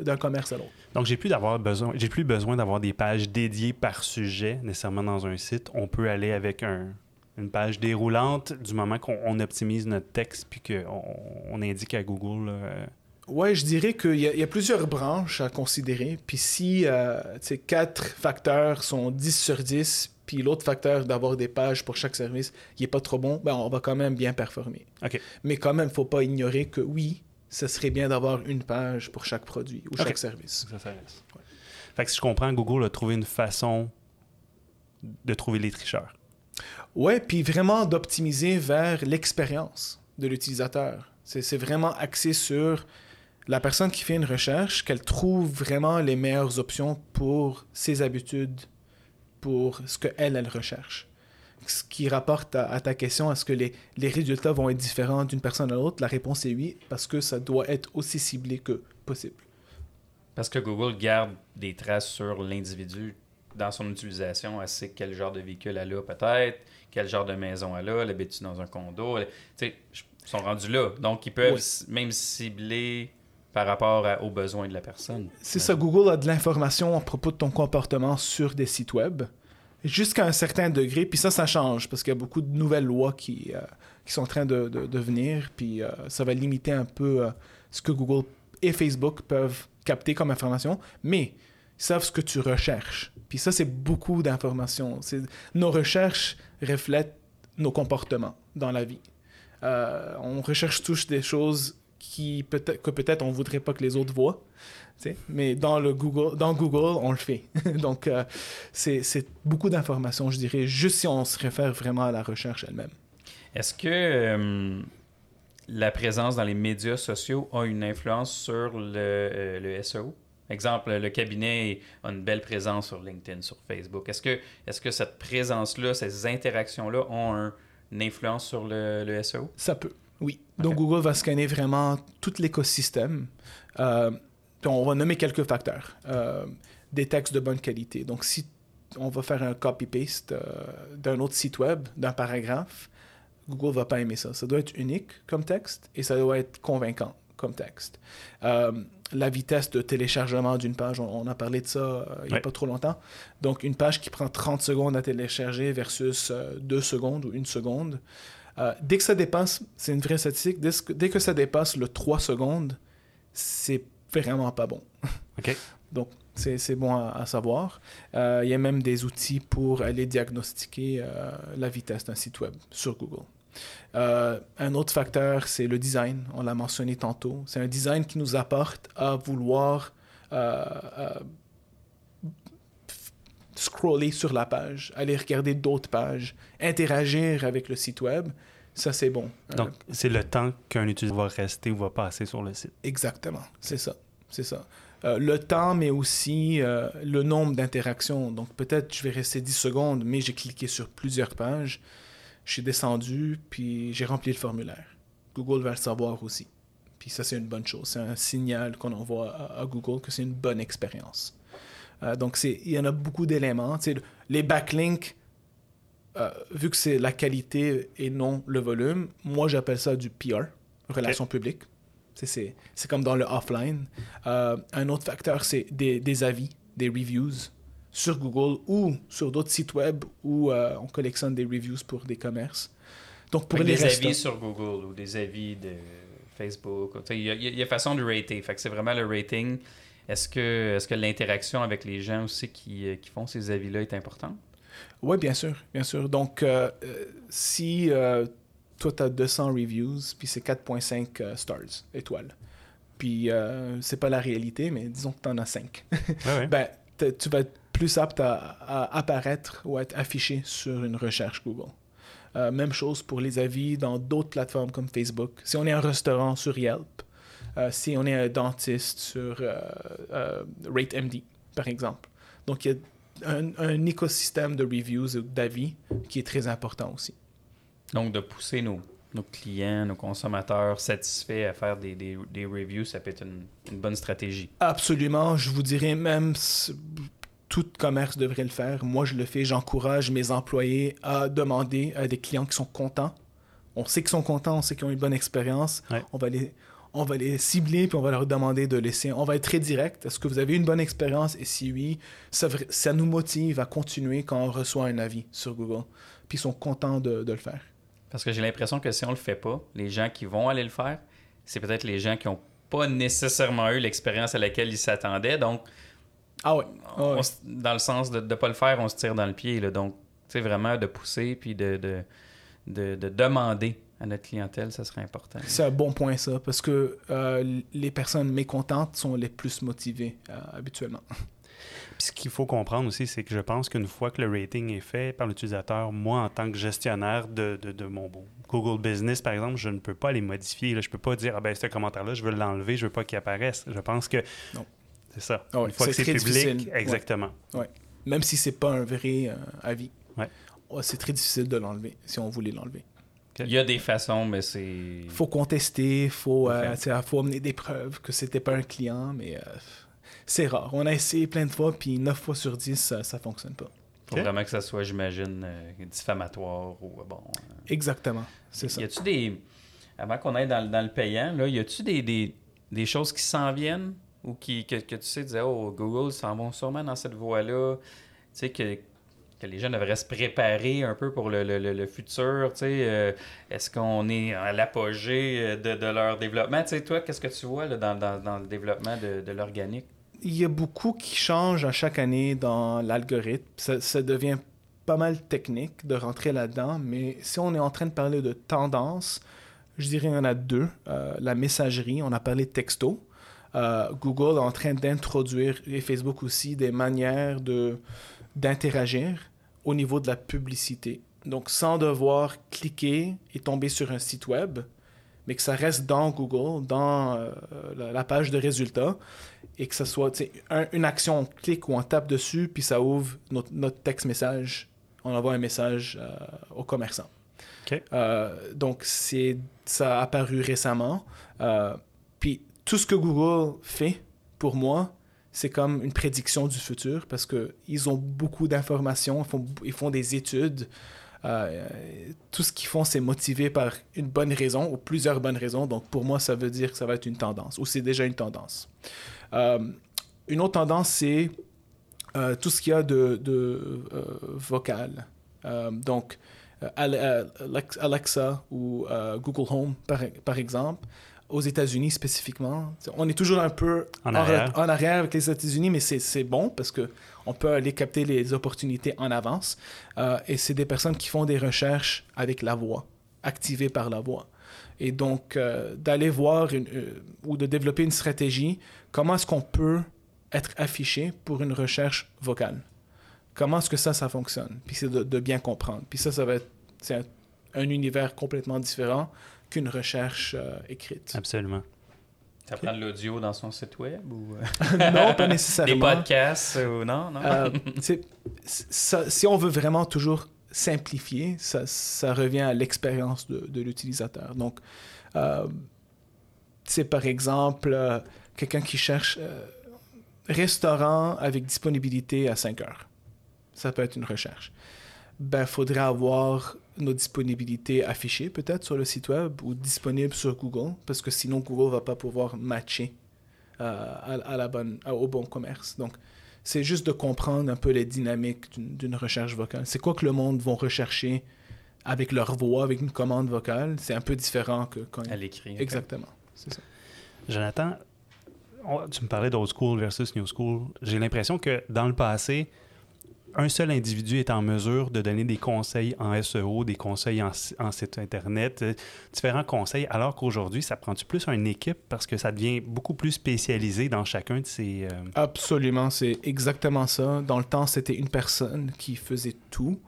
d'un commerce à l'autre. Donc, j'ai plus d'avoir besoin, j'ai plus besoin d'avoir des pages dédiées par sujet nécessairement dans un site. On peut aller avec un- une page déroulante du moment qu'on on optimise notre texte puis qu'on on indique à Google. euh, Ouais, je dirais qu'il y, a- il y a plusieurs branches à considérer. Puis si euh, tu sais, quatre facteurs sont 10 sur 10, puis l'autre facteur d'avoir des pages pour chaque service, il n'est pas trop bon, ben on va quand même bien performer. Mais quand même, il ne faut pas ignorer que oui, ce serait bien d'avoir une page pour chaque produit ou chaque service. Ça, ça reste. Fait que si je comprends, Google a trouvé une façon de trouver les tricheurs. Ouais, puis vraiment d'optimiser vers l'expérience de l'utilisateur. C'est vraiment axé sur la personne qui fait une recherche, qu'elle trouve vraiment les meilleures options pour ses habitudes, pour ce qu'elle, elle recherche. Ce qui rapporte à, à ta question, est-ce que les, les résultats vont être différents d'une personne à l'autre? La réponse est oui, parce que ça doit être aussi ciblé que possible. Parce que Google garde des traces sur l'individu dans son utilisation. Elle sait quel genre de véhicule elle a peut-être, quel genre de maison elle a, elle habite dans un condo? elle- Tu sais, ils sont rendus là. Donc, ils peuvent Oui. même cibler par rapport aux besoins de la personne. C'est ça, Google a de l'information à propos de ton comportement sur des sites web, jusqu'à un certain degré, puis ça, ça change, parce qu'il y a beaucoup de nouvelles lois qui, euh, qui sont en train de, de- venir, puis euh, ça va limiter un peu euh, ce que Google et Facebook peuvent capter comme information, mais ils savent ce que tu recherches. Puis ça, c'est beaucoup d'informations. Nos recherches reflètent nos comportements dans la vie. On recherche tous des choses qui peut que peut-être on voudrait pas que les autres voient. Mais dans, le Google, dans Google, on le fait. Donc, euh, c'est beaucoup d'informations, je dirais, juste si on se réfère vraiment à la recherche elle-même. Est-ce que euh, la présence dans les médias sociaux a une influence sur le, euh, le SEO? Exemple, le cabinet a une belle présence sur LinkedIn, sur Facebook. Est-ce que, est que cette présence-là, ces interactions-là ont un- une influence sur le, le SEO? Ça peut. Oui. Donc. Google va scanner vraiment tout l'écosystème. Euh, on va nommer quelques facteurs. Euh, des textes de bonne qualité. Donc, si on va faire un copy-paste euh, d'un autre site web, d'un paragraphe, Google va pas aimer ça. Ça doit être unique comme texte et ça doit être convaincant comme texte. Euh, la vitesse de téléchargement d'une page, on, on a parlé de ça euh, il n'y a pas trop longtemps. Donc, une page qui prend 30 secondes à télécharger versus 2 secondes ou 1 seconde. Euh, dès que ça dépasse, c'est une vraie statistique, dès que, dès que ça dépasse le 3 secondes, c'est vraiment pas bon. OK. Donc, c'est c'est bon à, à savoir. Euh, Il y a même des outils pour aller diagnostiquer euh, la vitesse d'un site web sur Google. Euh, un autre facteur, c'est le design. On l'a mentionné tantôt. C'est un design qui nous apporte à vouloir scroller sur la page, aller regarder d'autres pages, interagir avec le site web. Ça, c'est bon. Euh, Donc, c'est le temps qu'un utilisateur va rester ou va passer sur le site. Exactement, c'est ça, c'est ça. Euh, le temps, mais aussi euh, le nombre d'interactions. Donc peut-être je vais rester 10 secondes, mais j'ai cliqué sur plusieurs pages, je suis descendu, puis j'ai rempli le formulaire. Google va le savoir aussi. Puis ça, c'est une bonne chose. C'est un signal qu'on envoie à, à Google que c'est une bonne expérience. Euh, donc c'est- il y en a beaucoup d'éléments. Les backlinks, euh, vu que c'est la qualité et non le volume, moi j'appelle ça du PR, relations publiques. Tu sais, C'est comme dans le offline. Euh, un autre facteur, c'est des, des avis, des reviews sur Google ou sur d'autres sites web où euh, on collectionne des reviews pour des commerces. Donc pour les des avis sur Google ou des avis de Facebook. Il y, a- il y a façon de rater. Fait que c'est vraiment le rating. Est-ce que, est que l'interaction avec les gens aussi qui, euh, qui font ces avis-là est importante? Oui, bien sûr, bien sûr. Donc, euh, euh, si euh, toi, tu as 200 reviews, puis c'est 4.5 euh, stars, étoiles, puis euh, c'est pas la réalité, mais disons que tu en as 5, Ouais, ouais. ben, tu vas être plus apte à, à apparaître ou à être affiché sur une recherche Google. Euh, même chose pour les avis dans d'autres plateformes comme Facebook. Si on est un restaurant sur Yelp, si on est un dentiste sur euh, euh, RateMD, par exemple. Donc, il y a un, un écosystème de reviews ou d'avis qui est très important aussi. Donc, de pousser nos, nos clients, nos consommateurs satisfaits à faire des, des, des reviews, ça peut être une, une bonne stratégie. Absolument, je vous dirais même tout commerce devrait le faire. Moi, je le fais, j'encourage mes employés à demander à des clients qui sont contents. On sait qu'ils sont contents, on sait qu'ils ont une bonne expérience. Ouais. On va les on va les cibler puis on va leur demander de laisser. On va être très direct. Est-ce que vous avez une bonne expérience? Et si oui, ça, nous motive à continuer quand on reçoit un avis sur Google. Puis ils sont contents de, de le faire. Parce que j'ai l'impression que si on le fait pas, les gens qui vont aller le faire, c'est peut-être les gens qui n'ont pas nécessairement eu l'expérience à laquelle ils s'attendaient. Donc, Ah ouais. Ah ouais. on s- dans le sens de ne pas le faire, on se tire dans le pied. Là. Donc, tu sais, vraiment de pousser puis de, de, de, de demander à notre clientèle, ça serait important. C'est un bon point, ça, parce que euh, les personnes mécontentes sont les plus motivées euh, habituellement. Puis ce qu'il faut comprendre aussi, c'est que je pense qu'une fois que le rating est fait par l'utilisateur, moi, en tant que gestionnaire de, de, de mon Google Business, par exemple, je ne peux pas les modifier. Là. Je ne peux pas dire, ah ben, ce commentaire-là, je veux l'enlever, je ne veux pas qu'il apparaisse. Je pense que Non. c'est ça. Ah ouais, Une fois que c'est public, difficile. Ouais. exactement. Même si c'est pas un vrai euh, avis. Ouais. Ouais, c'est très difficile de l'enlever, si on voulait l'enlever. Il y a des façons, mais c'est. Il faut contester, faut, euh, Ok. tu sais, faut amener des preuves que c'était pas un client, mais euh, c'est rare. On a essayé plein de fois, puis 9 fois sur 10, ça, ça fonctionne pas. faut vraiment que ça soit, j'imagine, euh, diffamatoire ou euh, bon. euh, Exactement, c'est ça. Y a-tu des. Avant qu'on aille dans, le- dans le payant, là, y a-tu des, des, des choses qui s'en viennent ou qui, que, que tu sais, disais, oh, Google s'en vont sûrement dans cette voie-là. Tu sais, que, que les gens devraient se préparer un peu pour le, le- le- futur. Euh, est-ce qu'on est à l'apogée euh, de, de leur développement? Tu sais, toi, qu'est-ce que tu vois dans, dans- dans le développement de, de l'organique? Il y a beaucoup qui changent à chaque année dans l'algorithme. Ça, ça devient pas mal technique de rentrer là-dedans, mais si on est en train de parler de tendance, je dirais qu'il y en a deux. Euh, la messagerie, on a parlé de texto. Euh, Google est en train d'introduire, et Facebook aussi, des manières de, d'interagir au niveau de la publicité. Donc, sans devoir cliquer et tomber sur un site web, mais que ça reste dans Google, dans euh, la, la page de résultats, et que ça soit un- une action, on clique ou on tape dessus, puis ça ouvre notre, notre texte message. On envoie un message euh, au commerçant. Euh, donc, c'est, ça a apparu récemment. Puis, tout ce que Google fait, pour moi, c'est comme une prédiction du futur parce qu'ils ont beaucoup d'informations, ils font, des études. Euh, tout ce qu'ils font, c'est motivé par une bonne raison ou plusieurs bonnes raisons. Donc, pour moi, ça veut dire que ça va être une tendance ou c'est déjà une tendance. Euh, une autre tendance, c'est euh, tout ce qu'il y a de, vocal. Donc, Ale- Alex- Alexa ou Google Home, par exemple, aux États-Unis spécifiquement. On est toujours un peu En re- arrière. en arrière avec les États-Unis, mais c'est bon parce que on peut aller capter les opportunités en avance. Euh, et c'est des personnes qui font des recherches avec la voix, activées par la voix. Et donc, euh, d'aller voir une- euh, ou de développer une stratégie, comment est-ce qu'on peut être affiché pour une recherche vocale? Comment est-ce que ça, ça fonctionne? Puis c'est de, de bien comprendre. Puis ça, ça va être un univers complètement différent qu'une recherche euh, écrite. Absolument. Ça prend de l'audio dans son site web ou euh, non, pas des nécessairement. podcasts ou non, non? Euh, ça- si on veut vraiment toujours simplifier, ça, ça revient à l'expérience de, de l'utilisateur. Donc, euh, c'est par exemple euh, quelqu'un qui cherche euh, restaurant avec disponibilité à 5 heures. Ça peut être une recherche. Ben, il faudrait avoir nos disponibilités affichées peut-être sur le site web ou disponibles sur Google, parce que sinon Google va pas pouvoir matcher euh, à, à la bonne, à- au bon commerce. Donc, c'est juste de comprendre un peu les dynamiques d'une recherche vocale. C'est quoi que le monde va rechercher avec leur voix, avec une commande vocale? C'est un peu différent que quand... à l'écrit. Exactement. C'est ça. Jonathan, on- tu me parlais d'old school versus new school. J'ai l'impression que dans le passé, un seul individu est en mesure de donner des conseils en SEO, des conseils en, si- en site Internet, euh, différents conseils, alors qu'aujourd'hui, ça prend-tu plus une équipe parce que ça devient beaucoup plus spécialisé dans chacun de ces... euh, Absolument, c'est exactement ça. Dans le temps, c'était une personne qui faisait tout.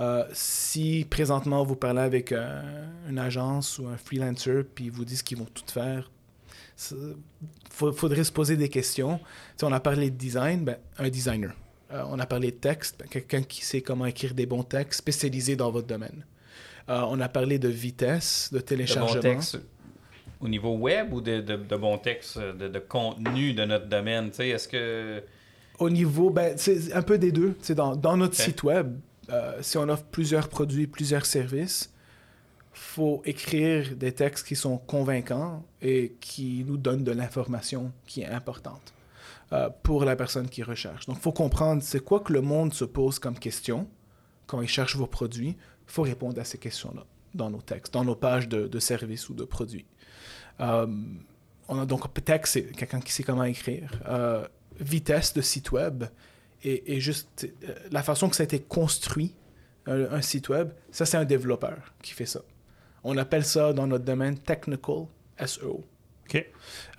Euh, si présentement vous parlez avec une agence ou un freelancer puis ils vous disent qu'ils vont tout faire, il faudrait se poser des questions. Si on a parlé de design, ben, un designer. Euh, on a parlé de texte, ben, quelqu'un qui sait comment écrire des bons textes spécialisé dans votre domaine. Euh, on a parlé de vitesse, de De téléchargement. bons textes au niveau web ou de, de, de bons textes de, de contenu de notre domaine? Tu sais, Est-ce que. Au niveau, ben, c'est un peu des deux. C'est dans, dans notre site web, euh, si on offre plusieurs produits, plusieurs services, faut écrire des textes qui sont convaincants et qui nous donnent de l'information qui est importante euh, pour la personne qui recherche. Donc, il faut comprendre c'est quoi que le monde se pose comme question quand il cherche vos produits. Il faut répondre à ces questions-là dans nos textes, dans nos pages de, de services ou de produits. Euh, on a donc texte, c'est quelqu'un qui sait comment écrire. Euh, vitesse de site web et, juste la façon que ça a été construit, un, un site web, ça c'est un développeur qui fait ça. On appelle ça dans notre domaine technical SEO. OK.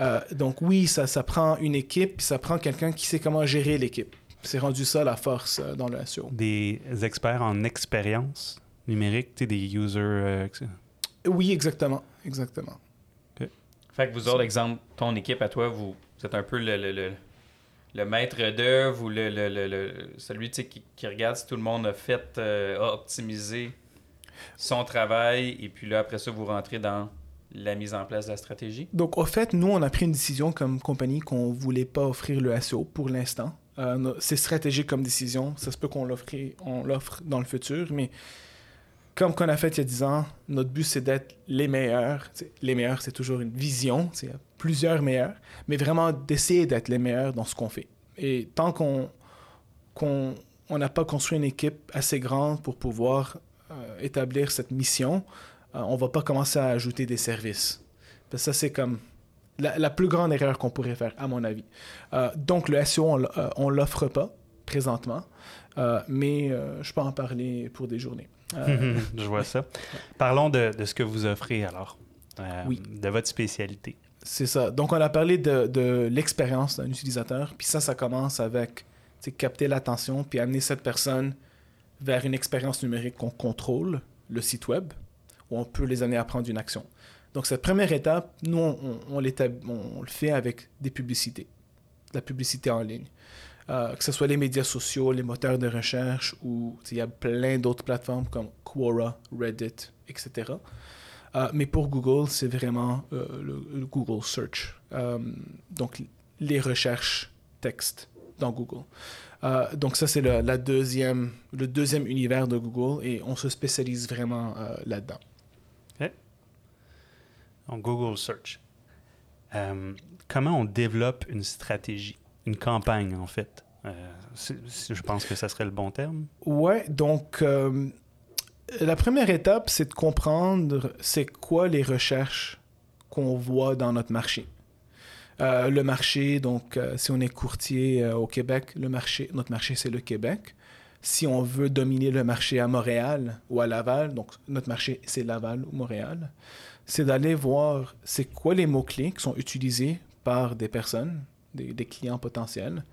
Euh, donc oui, ça, ça prend une équipe, puis ça prend quelqu'un qui sait comment gérer l'équipe. C'est rendu ça la force euh, dans le SEO. Des experts en expérience numérique, tu des users... euh, Oui, exactement, exactement. Fait que vous autres, exemple, ton équipe à toi, vous, vous êtes un peu le, le, le, le maître d'œuvre ou le, le, le, le- celui tu sais, qui, qui regarde si tout le monde a fait, euh, a optimisé son travail, et puis là, après ça, vous rentrez dans la mise en place de la stratégie? Donc, au fait, nous, on a pris une décision comme compagnie qu'on voulait pas offrir le SEO pour l'instant. Euh, c'est stratégique comme décision. Ça se peut qu'on l'offre, dans le futur, mais comme qu'on a fait il y a 10 ans, notre but, c'est d'être les meilleurs. Les meilleurs, c'est toujours une vision. C'est plusieurs meilleurs, mais vraiment d'essayer d'être les meilleurs dans ce qu'on fait. Et tant qu'on qu'on on n'a pas construit une équipe assez grande pour pouvoir euh, établir cette mission, euh, on va pas commencer à ajouter des services. Parce que ça, c'est comme la, la plus grande erreur qu'on pourrait faire, à mon avis. Euh, donc, le SEO, on, euh, on l'offre pas présentement, euh, mais je peux en parler pour des journées. Je vois ça. Parlons de, de ce que vous offrez alors. Oui. De votre spécialité. C'est ça. Donc, on a parlé de, de l'expérience d'un utilisateur. Puis ça, ça commence avec capter l'attention puis amener cette personne vers une expérience numérique qu'on contrôle, le site web, où on peut les amener à prendre une action. Donc, cette première étape, nous, on, le fait avec des publicités, la publicité en ligne. Euh, que ce soit les médias sociaux, les moteurs de recherche ou il y a plein d'autres plateformes comme Quora, Reddit, etc. Euh, mais pour Google, c'est vraiment euh, le, le, Google Search. donc, les recherches texte dans Google. donc, ça, c'est le deuxième univers de Google et on se spécialise vraiment là-dedans. Donc, Google Search. comment on développe une stratégie? une campagne, en fait? Euh, je pense que ça serait le bon terme. Ouais, donc euh, la première étape, c'est de comprendre c'est quoi les recherches qu'on voit dans notre marché. Euh, le marché, donc si on est courtier au Québec, le marché, notre marché c'est le Québec. Si on veut dominer le marché à Montréal ou à Laval, donc notre marché c'est Laval ou Montréal, c'est d'aller voir c'est quoi les mots-clés qui sont utilisés par des personnes des, clients potentiels.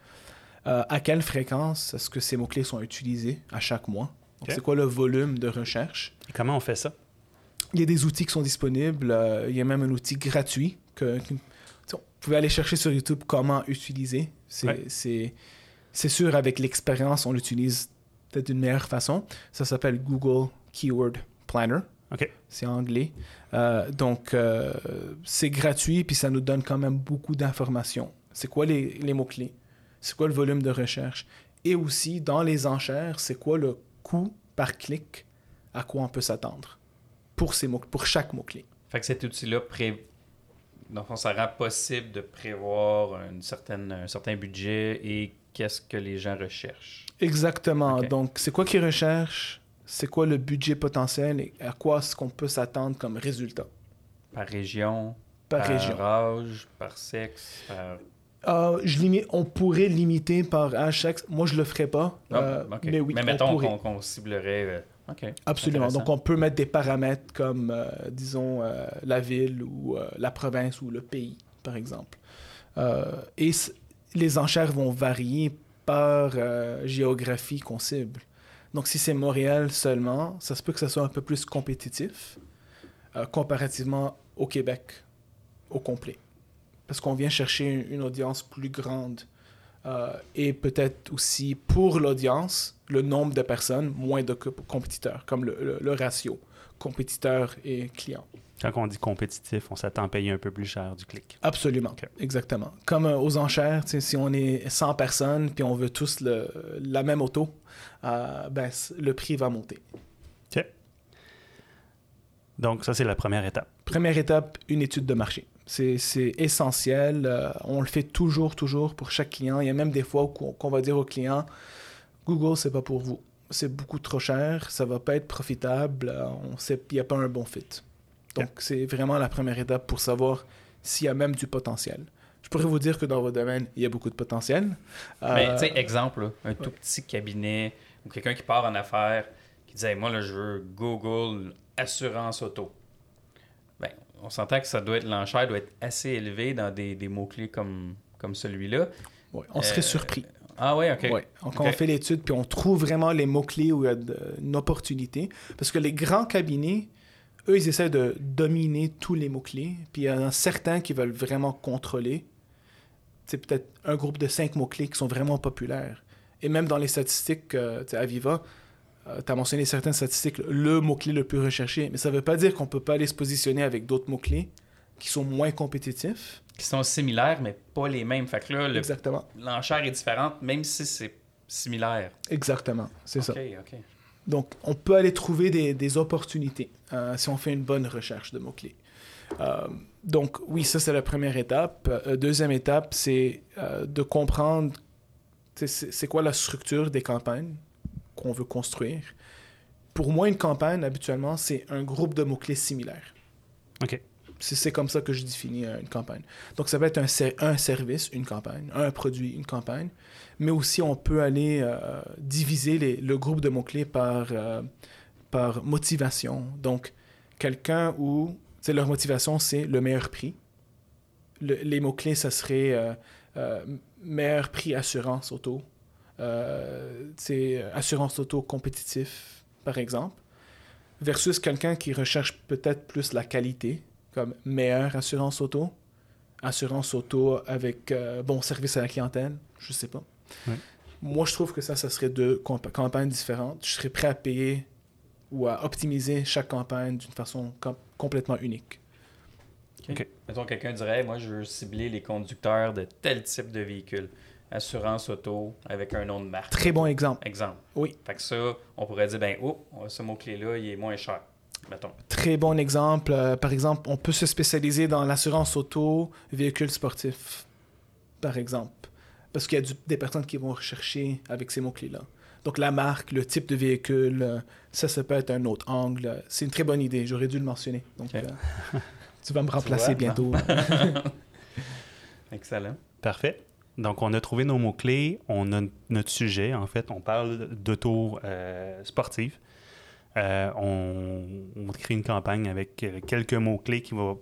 Euh, à quelle fréquence est-ce que ces mots-clés sont utilisés à chaque mois? C'est quoi le volume de recherche? Et comment on fait ça? Il y a des outils qui sont disponibles. Euh, il y a même un outil gratuit que, vous pouvez aller chercher sur YouTube comment utiliser. C'est sûr, avec l'expérience, on l'utilise peut-être d'une meilleure façon. Ça s'appelle Google Keyword Planner. C'est anglais. Euh, donc, c'est gratuit, puis ça nous donne quand même beaucoup d'informations. C'est quoi les, mots-clés? C'est quoi le volume de recherche? Et aussi, dans les enchères, c'est quoi le coût par clic? À quoi on peut s'attendre pour, ces mots, pour chaque mot-clé? Fait que cet outil-là, pré... donc, ça rend possible de prévoir une certaine, un certain budget et qu'est-ce que les gens recherchent. Exactement. Donc, c'est quoi qu'ils recherchent? C'est quoi le budget potentiel et à quoi est-ce qu'on peut s'attendre comme résultat? Par région, par, par âge, par sexe, par euh, je limite, on pourrait limiter par hashtag. Moi, je le ferais pas. Ah, euh, mais oui, mais mettons qu'on ciblerait. Euh, Absolument. Donc, on peut mettre des paramètres comme, disons, la ville ou la province ou le pays, par exemple. et les enchères vont varier par géographie qu'on cible. Donc, si c'est Montréal seulement, ça se peut que ça soit un peu plus compétitif comparativement au Québec au complet parce qu'on vient chercher une audience plus grande. Euh, et peut-être aussi pour l'audience, le nombre de personnes, moins de compétiteurs, comme le, ratio compétiteur et client. Quand on dit compétitif, on s'attend à payer un peu plus cher du clic. Absolument, exactement. Comme euh, aux enchères, si on est 100 personnes puis on veut tous le, la même auto, euh, ben, le prix va monter. OK. Donc ça, c'est la première étape. Première étape, une étude de marché. C'est essentiel. Euh, on le fait toujours, toujours pour chaque client. Il y a même des fois qu'on va dire au client Google, c'est pas pour vous. C'est beaucoup trop cher, ça va pas être profitable, euh, on sait qu'il n'y a pas un bon fit. Donc, c'est vraiment la première étape pour savoir s'il y a même du potentiel. Je pourrais vous dire que dans votre domaine, il y a beaucoup de potentiel. Mais, euh, tu sais, exemple, un tout petit cabinet ou quelqu'un qui part en affaires qui disait Moi, là, je veux Google Assurance Auto on s'entend que ça doit être l'enchère doit être assez élevée dans des, mots-clés comme, comme celui-là. Ouais, on serait euh, surpris. Ah oui, OK. Ouais. Quand on fait l'étude, puis on trouve vraiment les mots-clés où il y a une opportunité. Parce que les grands cabinets, eux, ils essaient de dominer tous les mots-clés. Puis il y en a certains qui veulent vraiment contrôler. C'est peut-être un groupe de cinq mots-clés qui sont vraiment populaires. Et même dans les statistiques, euh, à Viva, euh, tu as mentionné certaines statistiques, le mot-clé le plus recherché, mais ça ne veut pas dire qu'on ne peut pas aller se positionner avec d'autres mots-clés qui sont moins compétitifs. Qui sont similaires, mais pas les mêmes. Fait que là, Exactement. l'enchère est différente, même si c'est similaire. Exactement, c'est ça. Donc, on peut aller trouver des, opportunités euh, si on fait une bonne recherche de mots-clés. Euh, donc, oui, ça, c'est la première étape. deuxième étape, c'est de comprendre c'est quoi la structure des campagnes qu'on veut construire. Pour moi, une campagne, habituellement, c'est un groupe de mots-clés similaires. OK. C'est comme ça que je définis euh, une campagne. Donc, ça va être un, un service, une campagne, un produit, une campagne. Mais aussi, on peut aller euh, diviser les, le groupe de mots-clés par, euh, par motivation. Donc, quelqu'un où leur motivation, c'est le meilleur prix. les mots-clés, ça serait meilleur prix assurance auto, c'est euh, assurance auto compétitif, par exemple, versus quelqu'un qui recherche peut-être plus la qualité, comme meilleure assurance auto, assurance auto avec euh, bon service à la clientèle, je sais pas. Ouais. Moi, je trouve que ça, ça serait deux campagnes différentes. Je serais prêt à payer ou à optimiser chaque campagne d'une façon complètement unique. Ok. Mettons, quelqu'un dirait Moi, je veux cibler les conducteurs de tel type de véhicule. Assurance auto avec un nom de marque. Très bon exemple. Exemple. Oui. Fait que ça, on pourrait dire ben, oh, ce mot-clé-là, il est moins cher. Mettons. Très bon exemple. Euh, par exemple, on peut se spécialiser dans l'assurance auto, véhicule sportif, par exemple. Parce qu'il y a du- des personnes qui vont rechercher avec ces mots-clés-là. Donc la marque, le type de véhicule, euh, ça, ça peut être un autre angle. C'est une très bonne idée. J'aurais dû le mentionner. Donc, euh, tu vas me remplacer vois, bientôt. Excellent. Parfait. Donc, on a trouvé nos mots-clés, on a notre sujet. En fait, on parle d'auto euh, sportive. Euh, on, on crée une campagne avec quelques mots-clés qui vont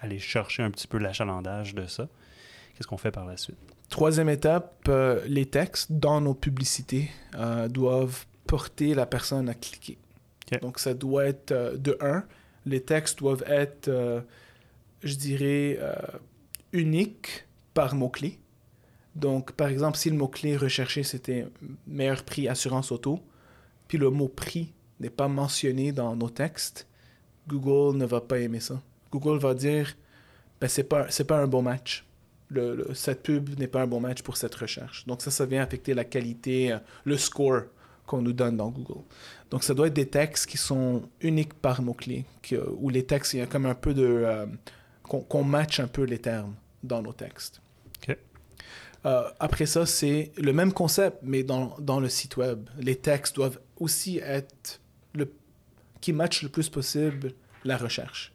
aller chercher un petit peu l'achalandage de ça. Qu'est-ce qu'on fait par la suite? Troisième étape, euh, les textes dans nos publicités euh, doivent porter la personne à cliquer. Donc ça doit être euh, de 1. Les textes doivent être, je dirais, uniques par mot-clé. Donc par exemple, si le mot-clé recherché c'était meilleur prix assurance auto, puis le mot prix n'est pas mentionné dans nos textes, Google ne va pas aimer ça. Google va dire, ben, c'est pas, pas un bon match le- le- cette pub n'est pas un bon match pour cette recherche. Donc ça, ça vient affecter la qualité, euh, le score qu'on nous donne dans Google. Donc ça doit être des textes qui sont uniques par mots-clés, que- où les textes, il y a comme un peu de... euh, qu'on qu'on matche un peu les termes dans nos textes. Euh, après ça, c'est le même concept, mais dans, dans le site web. Les textes doivent aussi être le, qui matchent le plus possible la recherche.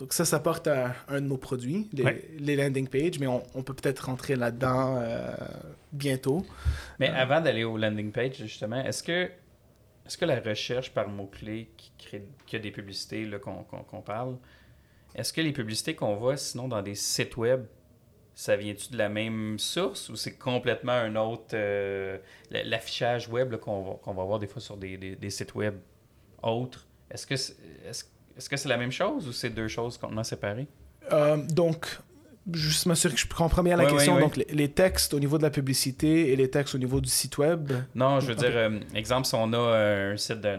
Donc ça, ça porte à un de nos produits, les, Ouais. les landing pages, mais on, on peut peut-être rentrer là-dedans euh, bientôt. Mais avant d'aller au landing page, justement, est-ce que, est-ce que la recherche par mots-clés qui, crée, qui a des publicités là, qu'on, parle, est-ce que les publicités qu'on voit sinon dans des sites web, ça vient-tu de la même source ou c'est complètement un autre. euh, la- l'affichage web qu'on, va, qu'on va voir des fois sur des, des- des sites web autres, est-ce que est-ce, est-ce que c'est la même chose ou c'est deux choses complètement séparées? Euh, donc, juste m'assurer que je comprends bien la question. Donc, les, les textes au niveau de la publicité et les textes au niveau du site web. Non, je veux dire, euh, exemple, si on a euh, un site d'un,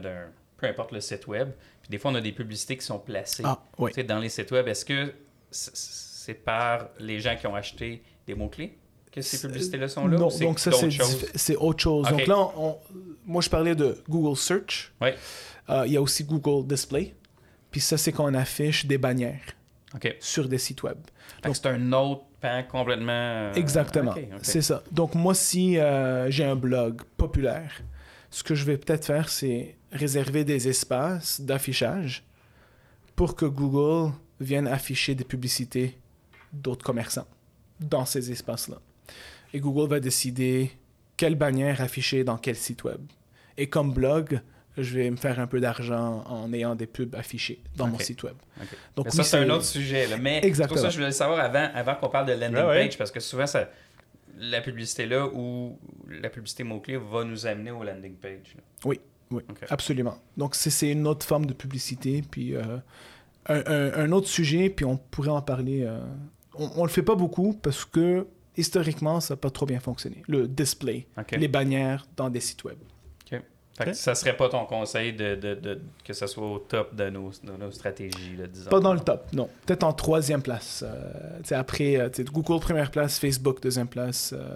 peu importe le site web, puis des fois on a des publicités qui sont placées Ah, oui. tu sais, dans les sites web. Est-ce que c'est par les gens qui ont acheté des mots-clés que ces publicités-là sont là? Non, ou c'est donc ça, c'est autre chose. Donc là, on- on- moi, je parlais de Google Search. Euh, Il y a aussi Google Display. Puis ça, c'est qu'on affiche des bannières sur des sites web. Que c'est un autre pan complètement... euh, Exactement. C'est ça. Donc moi, si euh, j'ai un blog populaire, ce que je vais peut-être faire, c'est réserver des espaces d'affichage pour que Google vienne afficher des publicités d'autres commerçants dans ces espaces-là. Et Google va décider quelle bannière afficher dans quel site web. Et comme blog, je vais me faire un peu d'argent en ayant des pubs affichées dans mon site web. Donc Mais oui, ça, c'est un autre sujet. Là. Mais Exactement. c'est pour ça je voulais savoir avant, avant qu'on parle de landing Ouais, ouais. page, parce que souvent, ça, la publicité là ou la publicité mot-clé va nous amener au landing page. là. Oui, Ok. absolument. Donc, c'est une autre forme de publicité. Puis, euh, un, un- un autre sujet, puis on pourrait en parler. euh, on, on le fait pas beaucoup parce que, historiquement, ça n'a pas trop bien fonctionné. Le display, les bannières dans des sites web. Fait que Ok. ça serait pas ton conseil de, de- de- que ça soit au top de nos, de nos stratégies, là, disons. Pas dans le top, non. Peut-être en troisième place. Euh, après, euh, Google première place, Facebook deuxième place, euh,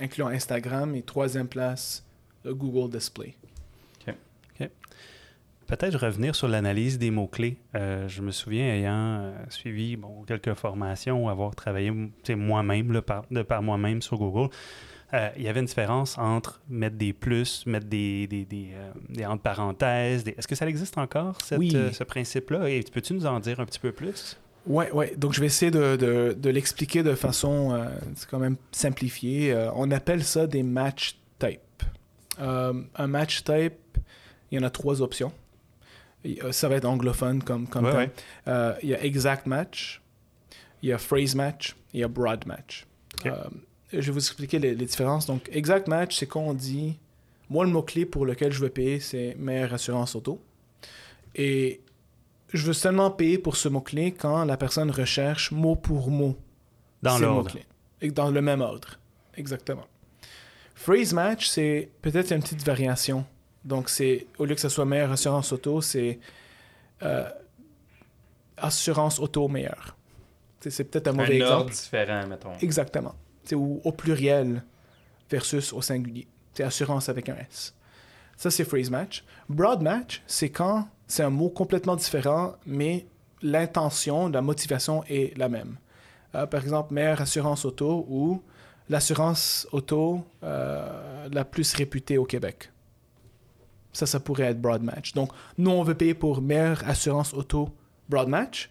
incluant Instagram, et troisième place, le Google Display. Peut-être revenir sur l'analyse des mots-clés. Euh, je me souviens, ayant suivi bon, quelques formations, avoir travaillé moi-même, de par moi-même sur Google, euh, il y avait une différence entre mettre des plus, mettre des, des, des, euh, des entre parenthèses. Est-ce que ça existe encore, cette, Oui. euh, ce principe-là? Et peux-tu nous en dire un petit peu plus? Ouais, ouais. Donc, je vais essayer de, de- de l'expliquer de façon quand même simplifiée. On appelle ça des match types. Euh, un match type, il y en a trois options. Ça va être anglophone comme, comme Ouais, terme. ouais. Il y a exact match, il y a phrase match, il y a broad match. Ok. Je vais vous expliquer les, les différences. Donc, exact match, c'est quand on dit, moi, le mot-clé pour lequel je veux payer, c'est meilleure assurance auto. Et je veux seulement payer pour ce mot-clé quand la personne recherche mot pour mot Dans l'ordre. Et dans le même ordre. exactement. Phrase match, c'est peut-être une petite variation. Donc, c'est au lieu que ce soit meilleure assurance auto, c'est euh, assurance auto meilleure. C'est- peut-être un mauvais Un ordre différent, mettons. Exactement. C'est au, pluriel versus au singulier. C'est assurance avec un S. Ça, c'est phrase match. Broad match, c'est quand c'est un mot complètement différent, mais l'intention, la motivation est la même. Euh, par exemple, meilleure assurance auto ou l'assurance auto euh, la plus réputée au Québec. Ça, ça pourrait être broad match. Donc, nous, on veut payer pour meilleure assurance auto broad match.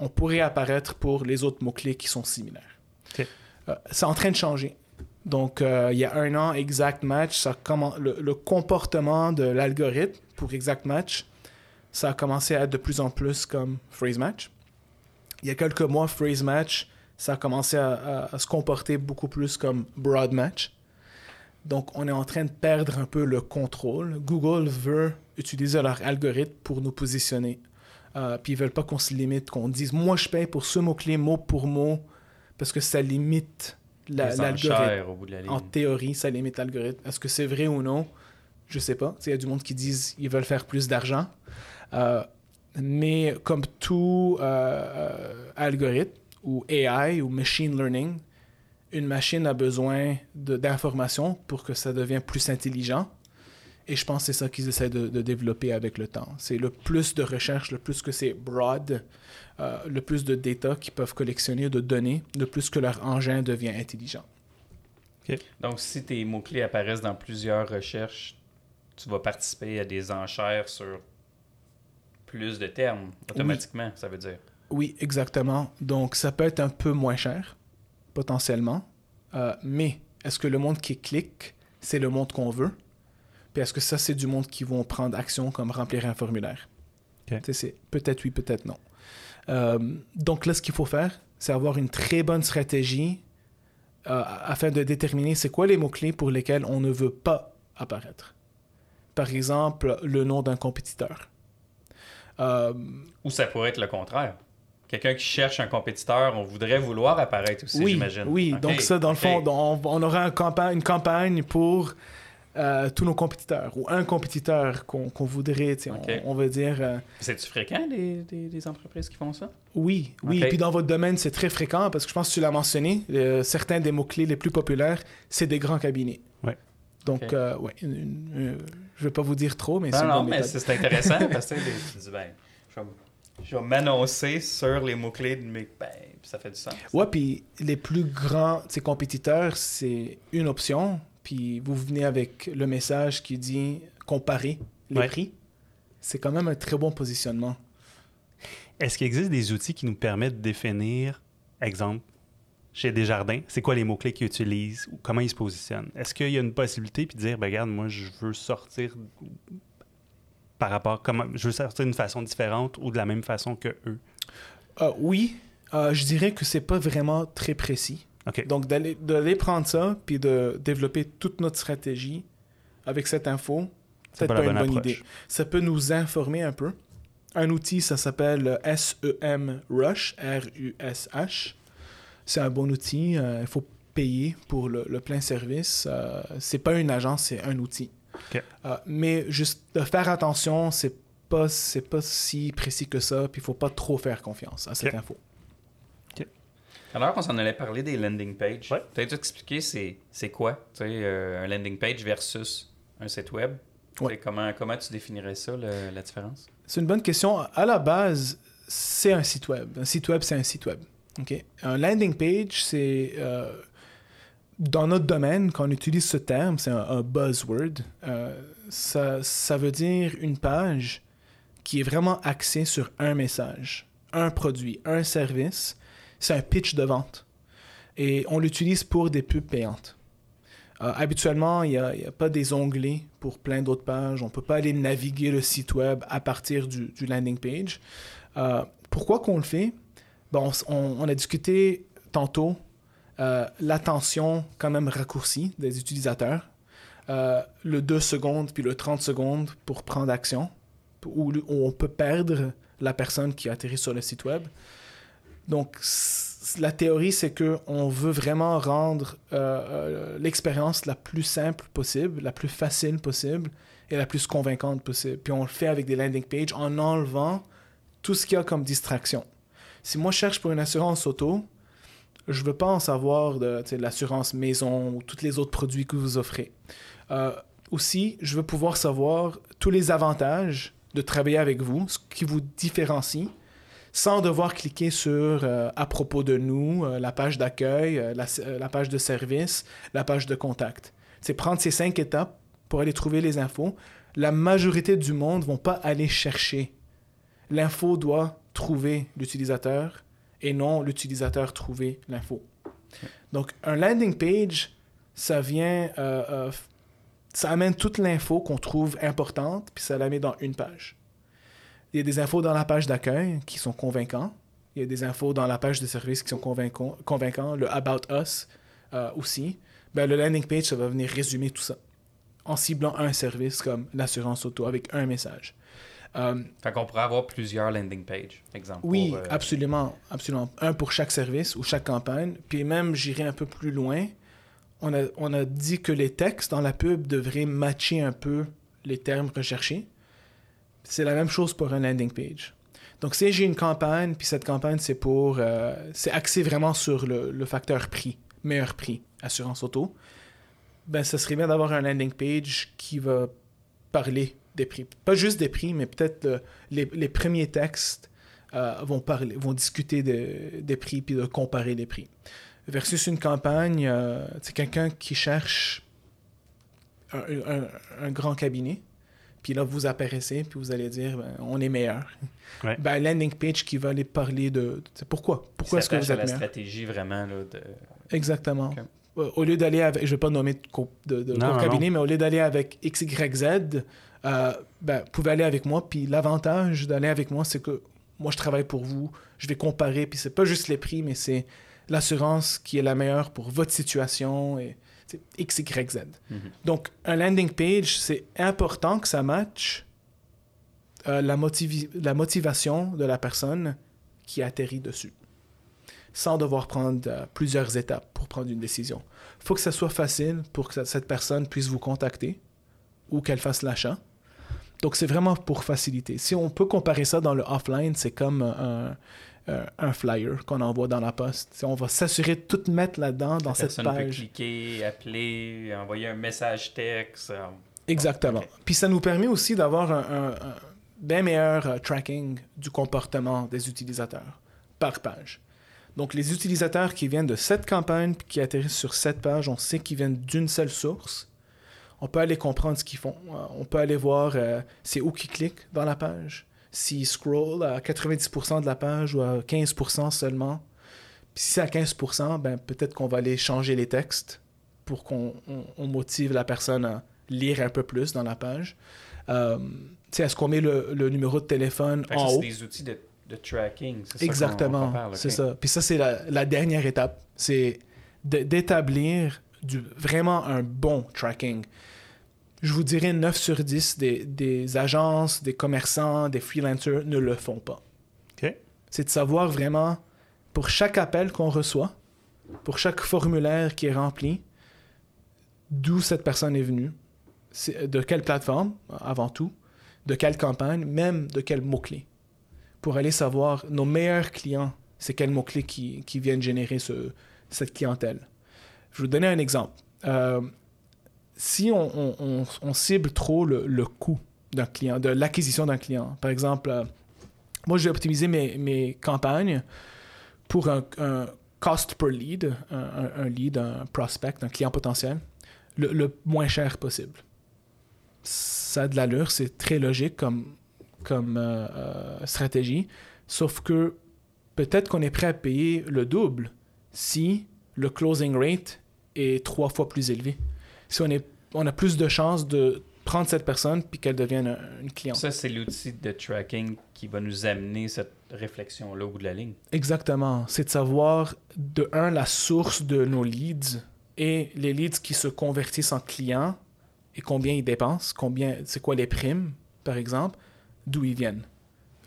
On pourrait apparaître pour les autres mots-clés qui sont similaires. Euh, c'est en train de changer. Donc, euh, il y a un an, Exact Match, ça commen- le, comportement de l'algorithme pour Exact Match, ça a commencé à être de plus en plus comme Phrase Match. Il y a quelques mois, Phrase Match, ça a commencé à se comporter beaucoup plus comme Broad Match. Donc, on est en train de perdre un peu le contrôle. Google veut utiliser leur algorithme pour nous positionner. Euh, puis ils veulent pas qu'on se limite, qu'on dise moi je paye pour ce mot-clé mot pour mot, parce que ça limite l'algorithme. la. En théorie, ça limite l'algorithme. Est-ce que c'est vrai ou non? Je sais pas. Il y a du monde qui disent qu'ils veulent faire plus d'argent. Euh, mais comme tout euh, euh, algorithme ou AI ou machine learning, une machine a besoin d'informations pour que ça devienne plus intelligent. Et je pense que c'est ça qu'ils essaient de, de développer avec le temps. C'est le plus de recherche, le plus que c'est broad, euh, le plus de data qu'ils peuvent collectionner, de données, le plus que leur engin devient intelligent. Donc, si tes mots-clés apparaissent dans plusieurs recherches, tu vas participer à des enchères sur plus de termes, automatiquement, ça veut dire. Oui, exactement. Donc, ça peut être un peu moins cher, potentiellement. Euh, mais est-ce que le monde qui clique, c'est le monde qu'on veut? Puis est-ce que ça, c'est du monde qui vont prendre action comme remplir un formulaire? C'est peut-être oui, peut-être non. Euh, donc là, ce qu'il faut faire, c'est avoir une très bonne stratégie euh, afin de déterminer c'est quoi les mots-clés pour lesquels on ne veut pas apparaître. Par exemple, le nom d'un compétiteur. Euh, Ou ça pourrait être le contraire. Quelqu'un qui cherche un compétiteur, on voudrait vouloir apparaître aussi, oui, j'imagine. Oui, donc ça, dans le fond, on, on aura un campa- une campagne pour euh, tous nos compétiteurs, ou un compétiteur qu'on voudrait, on- on, va dire... euh, C'est-tu fréquent, des, des- des entreprises qui font ça? oui, oui. Ok. Puis dans votre domaine, c'est très fréquent, parce que je pense que tu l'as mentionné, euh, certains des mots-clés les plus populaires, c'est des grands cabinets. Ouais. Donc, Ok. euh, ouais, une- une- euh, je vais pas vous dire trop, mais c'est Non, mais c'est intéressant parce que tu dis, ben, je vais, je vais m'annoncer sur les mots-clés de mes. Ben, ça fait du sens. Ouais, puis les plus grands compétiteurs, c'est une option. Puis vous venez avec le message qui dit comparer les Ouais. prix. C'est quand même un très bon positionnement. Est-ce qu'il existe des outils qui nous permettent de définir, exemple, chez Desjardins, c'est quoi les mots-clés qu'ils utilisent ou comment ils se positionnent? Est-ce qu'il y a une possibilité puis de dire, ben, regarde, moi, je veux sortir par rapport, comment, je veux sortir d'une façon différente ou de la même façon que eux? Euh, oui, euh, je dirais que c'est pas vraiment très précis. Donc d'aller prendre ça puis de développer toute notre stratégie avec cette info, C'est peut-être pas une bonne approche. idée. Ça peut nous informer un peu. Un outil, ça s'appelle SEM Rush, R-U-S-H. C'est un bon outil. euh, Il faut payer pour le, le plein service. Euh, c'est pas une agence, c'est un outil. Euh, mais juste de faire attention, c'est pas c'est pas si précis que ça. Puis il faut pas trop faire confiance à cette info. Alors qu'on s'en allait parler des landing pages, Ouais. peut-être expliquer c'est, c'est quoi tu sais, euh, un landing page versus un site web? Ouais. Comment, comment tu définirais ça, le- la différence? C'est une bonne question. À la base, c'est un site web. Un site web, c'est un site web. OK? Un landing page, c'est... euh, dans notre domaine, quand on utilise ce terme, c'est un, un buzzword. euh, ça, ça veut dire une page qui est vraiment axée sur un message, un produit, un service. C'est un pitch de vente. Et on l'utilise pour des pubs payantes. Euh, habituellement, il n'y a, pas des onglets pour plein d'autres pages. On ne peut pas aller naviguer le site web à partir du, landing page. Euh, pourquoi qu'on le fait? Bon, on, a discuté tantôt euh, l'attention quand même raccourcie des utilisateurs. Le 2 secondes puis le 30 secondes pour prendre action, où, où on peut perdre la personne qui atterrit sur le site web. Donc, la théorie, c'est que on veut vraiment rendre euh, euh, l'expérience la plus simple possible, la plus facile possible et la plus convaincante possible. Puis on le fait avec des landing pages en enlevant tout ce qu'il y a comme distraction. Si moi je cherche pour une assurance auto, je veux pas en savoir de, de l'assurance maison ou tous les autres produits que vous offrez. Euh, aussi, je veux pouvoir savoir tous les avantages de travailler avec vous, ce qui vous différencie, sans devoir cliquer sur euh, à propos de nous, euh, la page d'accueil, euh, la, page de service, la page de contact. C'est prendre ces cinq étapes pour aller trouver les infos. La majorité du monde vont pas aller chercher. L'info doit trouver l'utilisateur et non l'utilisateur trouver l'info. Donc, un landing page, ça vient, ça amène toute l'info qu'on trouve importante, puis ça la met dans une page. Il y a des infos dans la page d'accueil qui sont convaincants. Il y a des infos dans la page de service qui sont convaincants. convaincants. Le About Us euh, aussi. Ben, le landing page, ça va venir résumer tout ça en ciblant un service comme l'assurance auto avec un message. Euh, Fait qu'on pourrait avoir plusieurs landing pages, exemple. oui, pour, euh, absolument, absolument. Un pour chaque service ou chaque campagne. Puis même, j'irai un peu plus loin. On a, on a dit que les textes dans la pub devraient matcher un peu les termes recherchés. C'est la même chose pour un landing page. Donc, si j'ai une campagne, puis cette campagne, c'est pour... euh, c'est axé vraiment sur le, facteur prix, meilleur prix, assurance auto, ben, ça serait bien d'avoir un landing page qui va parler des prix. Pas juste des prix, mais peut-être le- les, les premiers textes euh, vont, parler, vont discuter de- des prix puis de comparer les prix. Versus une campagne, euh, c'est quelqu'un qui cherche un- un grand cabinet, puis là vous apparaissez, puis vous allez dire ben, on est meilleur. Ouais. Ben, landing page qui va aller parler de, de- pourquoi? Pourquoi est-ce que vous à êtes la meilleur? stratégie vraiment là, de... Exactement. Euh, Au lieu d'aller avec, je vais pas nommer de, co- de, de Non, court non, cabinet, mais au lieu d'aller avec XYZ, euh, ben, vous pouvez aller avec moi. Puis l'avantage d'aller avec moi, c'est que moi, je travaille pour vous. Je vais comparer. Puis c'est pas juste les prix, mais c'est l'assurance qui est la meilleure pour votre situation et c'est XYZ. Mhm. Donc, un landing page, c'est important que ça matche euh, la, motivi- la motivation de la personne qui atterrit dessus, sans devoir prendre euh, plusieurs étapes pour prendre une décision. Il faut que ça soit facile pour que cette personne puisse vous contacter ou qu'elle fasse l'achat. Donc, c'est vraiment pour faciliter. Si on peut comparer ça dans le offline, c'est comme un, un- un flyer qu'on envoie dans la poste. On va s'assurer de tout mettre là-dedans dans La cette personne peut page. cliquer, appeler, envoyer un message texte. euh, Exactement. Puis ça nous permet aussi d'avoir un, un- un bien meilleur euh, tracking du comportement des utilisateurs par page. Donc les utilisateurs qui viennent de cette campagne puis qui atterrissent sur cette page, on sait qu'ils viennent d'une seule source. On peut aller comprendre ce qu'ils font. Euh, On peut aller voir euh, c'est où qu'ils cliquent dans la page. S'ils scrollent à 90% de la page ou à 15% seulement. Puis si c'est à 15%, ben peut-être qu'on va aller changer les textes pour qu'on on- on motive la personne à lire un peu plus dans la page. Euh, est-ce qu'on met le, le numéro de téléphone en ça, c'est haut? des outils de, de tracking. c'est ça qu'on- Exactement, c'est ça. Puis ça, c'est la, la dernière étape. C'est d'établir du, vraiment un bon tracking. Je vous dirais 9 sur 10 des, des agences, des commerçants, des freelancers ne le font pas. C'est de savoir vraiment, pour chaque appel qu'on reçoit, pour chaque formulaire qui est rempli, d'où cette personne est venue, de quelle plateforme, avant tout, de quelle campagne, même de quels mots-clés. Pour aller savoir nos meilleurs clients, c'est quels mots-clés qui, qui viennent générer ce- cette clientèle. Je vais vous donner un exemple. Euh, si on, cible trop le, coût d'un client, de l'acquisition d'un client, par exemple, euh, moi je vais optimiser mes, campagnes pour un, cost per lead, un, lead, un prospect, un client potentiel, le, moins cher possible. Ça a de l'allure, c'est très logique comme, comme euh, euh, stratégie, sauf que peut-être qu'on est prêt à payer le double si le closing rate est trois fois plus élevé. Si on, est, on a plus de chances de prendre cette personne puis qu'elle devienne un- une cliente. Ça, c'est l'outil de tracking qui va nous amener cette réflexion-là au bout de la ligne. Exactement. C'est de savoir, de un, la source de nos leads et les leads qui se convertissent en clients et combien ils dépensent, combien, c'est quoi les primes, par exemple, d'où ils viennent.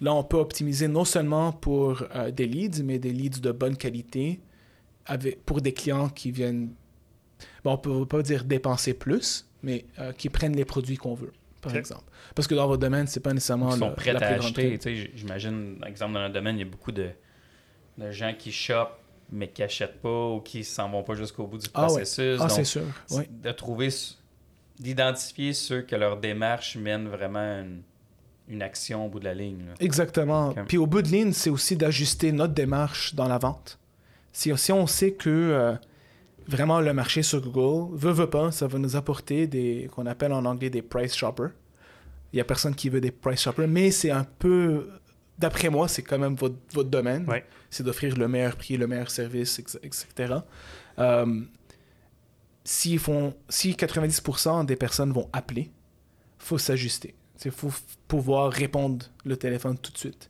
Là, on peut optimiser non seulement pour euh, des leads, mais des leads de bonne qualité avec, pour des clients qui viennent, bon, on peut pas dire dépenser plus, mais euh, qui prennent les produits qu'on veut, par exemple. Parce que dans votre domaine, c'est pas nécessairement Ils sont le- prêts la à plus acheter. J'imagine, par exemple, dans notre domaine, il y a beaucoup de, de gens qui shoppent, mais qui n'achètent pas ou qui s'en vont pas jusqu'au bout du Ah ouais. processus. Ah, c'est sûr. c'est Ouais. de trouver, d'identifier ceux que leur démarche mène vraiment une, une action au bout de la ligne. là. Exactement. Puis au bout de ligne, c'est aussi d'ajuster notre démarche dans la vente. Si, si on sait que euh, vraiment le marché sur Google veut, veut pas, ça va nous apporter des qu'on appelle en anglais des price shoppers. Il y a personne qui veut des price shoppers, mais c'est un peu, d'après moi, c'est quand même votre, votre domaine. Ouais. C'est d'offrir le meilleur prix, le meilleur service, etc. Euh, s'ils font, si 90% des personnes vont appeler, faut s'ajuster. Il faut pouvoir répondre le téléphone tout de suite.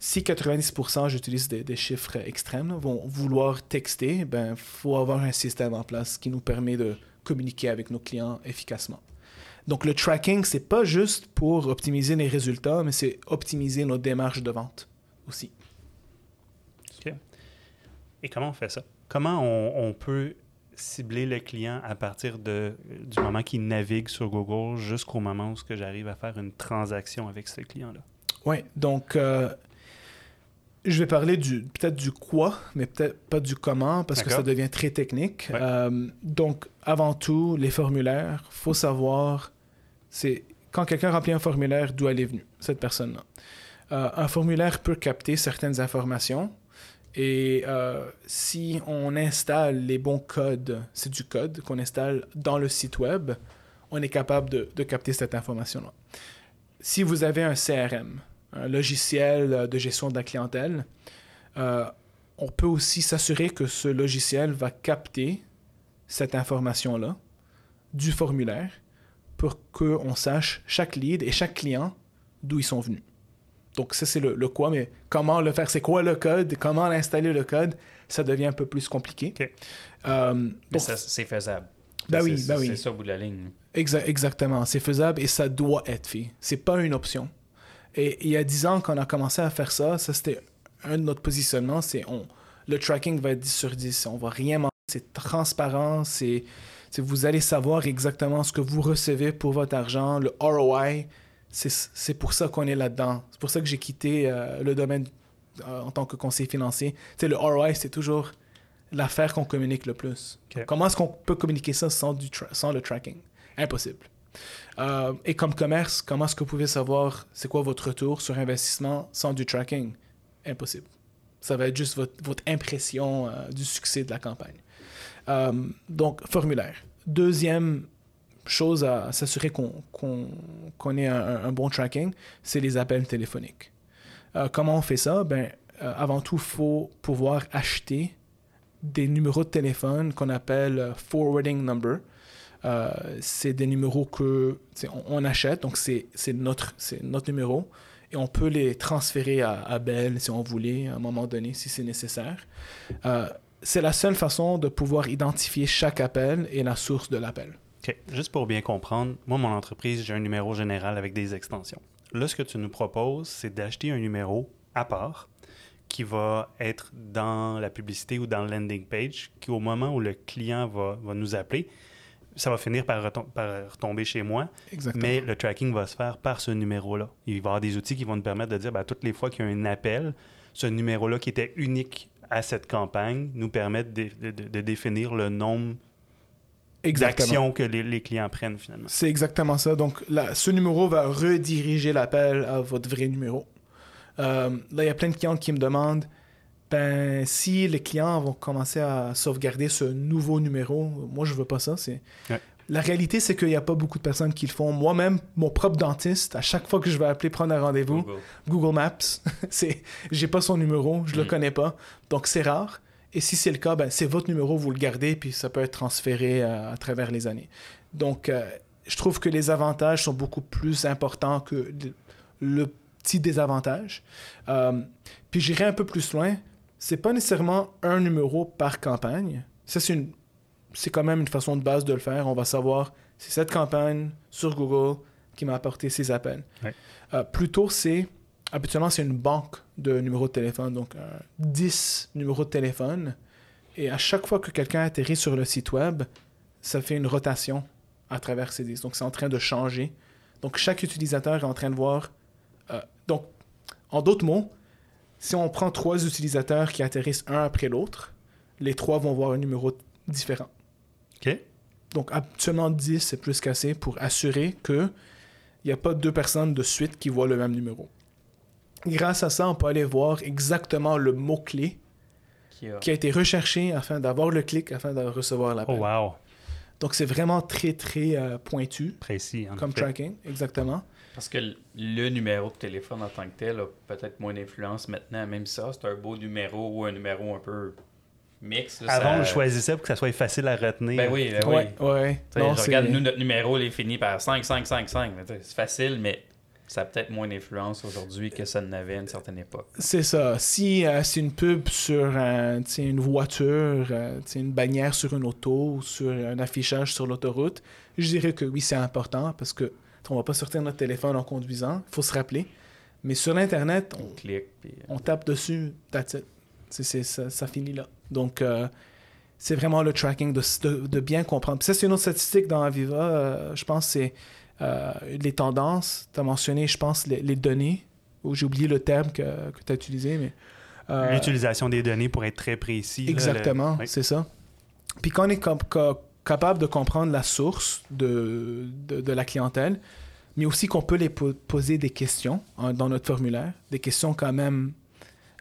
Si 90%, j'utilise des, des chiffres extrêmes, vont vouloir texter, ben faut avoir un système en place qui nous permet de communiquer avec nos clients efficacement. Donc le tracking, c'est pas juste pour optimiser les résultats, mais c'est optimiser nos démarches de vente aussi. Et comment on fait ça? Comment on, on peut cibler le client à partir de, du moment qu'il navigue sur Google jusqu'au moment où j'arrive à faire une transaction avec ce client-là? Oui, donc euh, je vais parler du peut-être du quoi, mais peut-être pas du comment, parce que ça devient très technique. Ouais. Euh, donc, avant tout, les formulaires, faut savoir, c'est quand quelqu'un remplit un formulaire, d'où elle est venue, cette personne-là. Euh, un formulaire peut capter certaines informations. Et euh, si on installe les bons codes, c'est du code qu'on installe dans le site web, on est capable de, de capter cette information-là. Si vous avez un CRM, un logiciel de gestion de la clientèle, euh, on peut aussi s'assurer que ce logiciel va capter cette information-là du formulaire pour qu'on sache chaque lead et chaque client d'où ils sont venus. Donc ça, c'est le, le quoi, mais comment le faire, c'est quoi le code, comment installer le code, ça devient un peu plus compliqué. Euh, Mais donc, ça, c'est faisable. Ben oui, ben oui. C'est ça au bout de la ligne. Exa- exactement, c'est faisable et ça doit être fait. C'est pas une option. Et il y a 10 ans qu'on a commencé à faire ça, ça c'était un de notre positionnement, c'est on le tracking va être 10 sur 10, on va rien manquer, c'est transparent, c'est vous allez savoir exactement ce que vous recevez pour votre argent, le ROI, c'est pour ça qu'on est là-dedans. C'est pour ça que j'ai quitté euh, le domaine euh, en tant que conseiller financier. Tu sais, le ROI, c'est toujours l'affaire qu'on communique le plus. Comment est-ce qu'on peut communiquer ça sans, du sans le tracking? Impossible. Euh, et comme commerce, comment est-ce que vous pouvez savoir c'est quoi votre retour sur investissement sans du tracking? Impossible. Ça va être juste votre, impression euh, du succès de la campagne. Euh, donc, formulaire. Deuxième chose à s'assurer qu'on ait un, bon tracking, c'est les appels téléphoniques. Comment on fait ça? Ben, avant tout, il faut pouvoir acheter des numéros de téléphone qu'on appelle forwarding number. Euh, c'est des numéros que on, achète, donc c'est notre, notre numéro, et on peut les transférer à, Bell si on voulait, à un moment donné, si c'est nécessaire. Euh, c'est la seule façon de pouvoir identifier chaque appel et la source de l'appel. Juste pour bien comprendre, moi, mon entreprise, j'ai un numéro général avec des extensions. Là, ce que tu nous proposes, c'est d'acheter un numéro à part qui va être dans la publicité ou dans le landing page, qui au moment où le client va, va nous appeler, ça va finir par, retom- par retomber chez moi, Exactement. mais le tracking va se faire par ce numéro-là. Il va y avoir des outils qui vont nous permettre de dire, ben, toutes les fois qu'il y a un appel, ce numéro-là qui était unique à cette campagne nous permet de, de- de- de définir le nombre d'actions que les, les clients prennent finalement. C'est exactement ça. Donc, là, ce numéro va rediriger l'appel à votre vrai numéro. Euh, là, il y a plein de clients qui me demandent ben, si les clients vont commencer à sauvegarder ce nouveau numéro. Moi, je veux pas ça. C'est... Ouais. La réalité, c'est qu'il n'y a pas beaucoup de personnes qui le font. Moi-même, mon propre dentiste, à chaque fois que je vais appeler prendre un rendez-vous, Google. Google Maps, c'est j'ai pas son numéro, je le Mm. connais pas. Donc c'est rare. Et si c'est le cas, ben, c'est votre numéro, vous le gardez, puis ça peut être transféré euh, à travers les années. Donc euh, je trouve que les avantages sont beaucoup plus importants que le, le petit désavantage. Euh, puis j'irai un peu plus loin. C'est pas nécessairement un numéro par campagne. Ça, c'est une c'est quand même une façon de base de le faire. On va savoir c'est cette campagne sur Google qui m'a apporté ces appels. Ouais. Euh, plutôt, c'est habituellement, c'est une banque de numéros de téléphone, donc euh, 10 numéros de téléphone. Et à chaque fois que quelqu'un atterrit sur le site web, ça fait une rotation à travers ces 10. Donc, c'est en train de changer. Donc, chaque utilisateur est en train de voir. euh, donc, en d'autres mots, si on prend trois utilisateurs qui atterrissent un après l'autre, les trois vont voir un numéro différent. OK. Donc, actuellement, 10, c'est plus qu'assez pour assurer que il n'y a pas deux personnes de suite qui voient le même numéro. Grâce à ça, on peut aller voir exactement le mot-clé Qui a- qui a été recherché afin d'avoir le clic, afin de recevoir Oh, l'appel. wow. Donc, c'est vraiment très, très euh, pointu Précis. en comme tracking, exactement. Parce que le- numéro de téléphone en tant que tel a peut-être moins d'influence maintenant, même ça, c'est un beau numéro ou un numéro un peu mix. là, Avant, ça- on le choisissait pour que ça soit facile à retenir. Ben oui, ben oui. Ouais, Non, je regarde, nous, notre numéro, il est fini par 5, 5, 5, 5. Mais tu sais, C'est facile, mais ça a peut-être moins d'influence aujourd'hui que ça n'avait à une certaine époque. C'est ça. Si euh, c'est une pub sur sais, une voiture, euh, une bannière sur une auto, ou sur un affichage sur l'autoroute, je dirais que oui, c'est important parce que on va pas sortir notre téléphone en conduisant. Il faut se rappeler. Mais sur l'Internet, on, On clique, puis... euh, on tape dessus, that's it. C'est- c'est- ça, ça finit là. Donc, euh, c'est vraiment le tracking, de, de- de bien comprendre. Puis ça, c'est une autre statistique dans Aviva. euh, je pense que c'est euh, les tendances. Tu as mentionné, je pense, les, les données. Ou j'ai oublié le terme que, que tu as utilisé, mais... euh, L'utilisation des données pour être très précis. Exactement, le- oui. c'est ça. Puis quand on est com- ca- capable de comprendre la source de, de, la clientèle, mais aussi qu'on peut les po- poser des questions hein, dans notre formulaire, des questions quand même,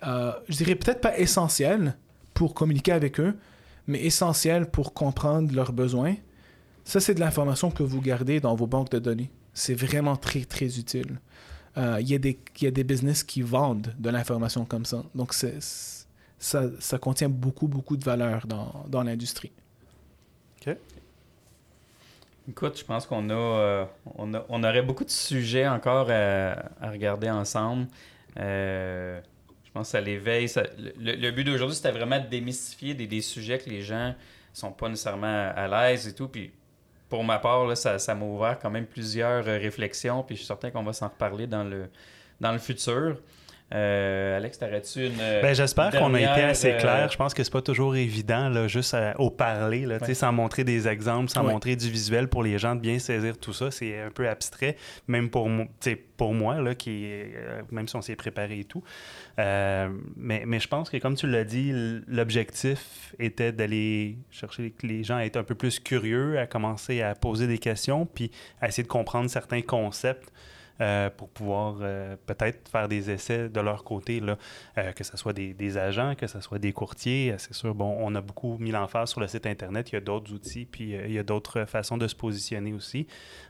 euh, je dirais peut-être pas essentielles pour communiquer avec eux, mais essentielles pour comprendre leurs besoins. Ça, c'est de l'information que vous gardez dans vos banques de données. C'est vraiment très, très utile. Euh, Il y, a des- il y a des business qui vendent de l'information comme ça. Donc, c'est ça, ça contient beaucoup, beaucoup de valeur dans, dans l'industrie. Écoute, je pense qu'on a, euh, on a- on aurait beaucoup de sujets encore à, à regarder ensemble. Euh, je pense ça l'éveille. ça- Le, le but d'aujourd'hui, c'était vraiment de démystifier des, sujets que les gens sont pas nécessairement à l'aise et tout. Puis pour ma part, ça, ça m'a ouvert quand même plusieurs euh, réflexions. Puis je suis certain qu'on va s'en reparler dans le, dans le futur. Euh, Alex, t'aurais-tu une. euh, Ben, J'espère qu'on a été assez euh, clair. Je pense que c'est pas toujours évident, là, juste à- au parler, là, tu sais, Ouais. sans montrer des exemples, sans Ouais. montrer du visuel pour les gens de bien saisir tout ça. C'est un peu abstrait, même pour, pour moi, là, qui, est, euh, même si on s'est préparé et tout. Euh, mais, mais je pense que, comme tu l'as dit, l'objectif était d'aller chercher les gens à être un peu plus curieux, à commencer à poser des questions, puis à essayer de comprendre certains concepts. Euh, pour pouvoir euh, peut-être faire des essais de leur côté, là, euh, que ce soit des, des agents, que ce soit des courtiers. C'est sûr, bon, on a beaucoup mis l'emphase sur le site Internet. Il y a d'autres outils, puis il y a d'autres façons de se positionner aussi.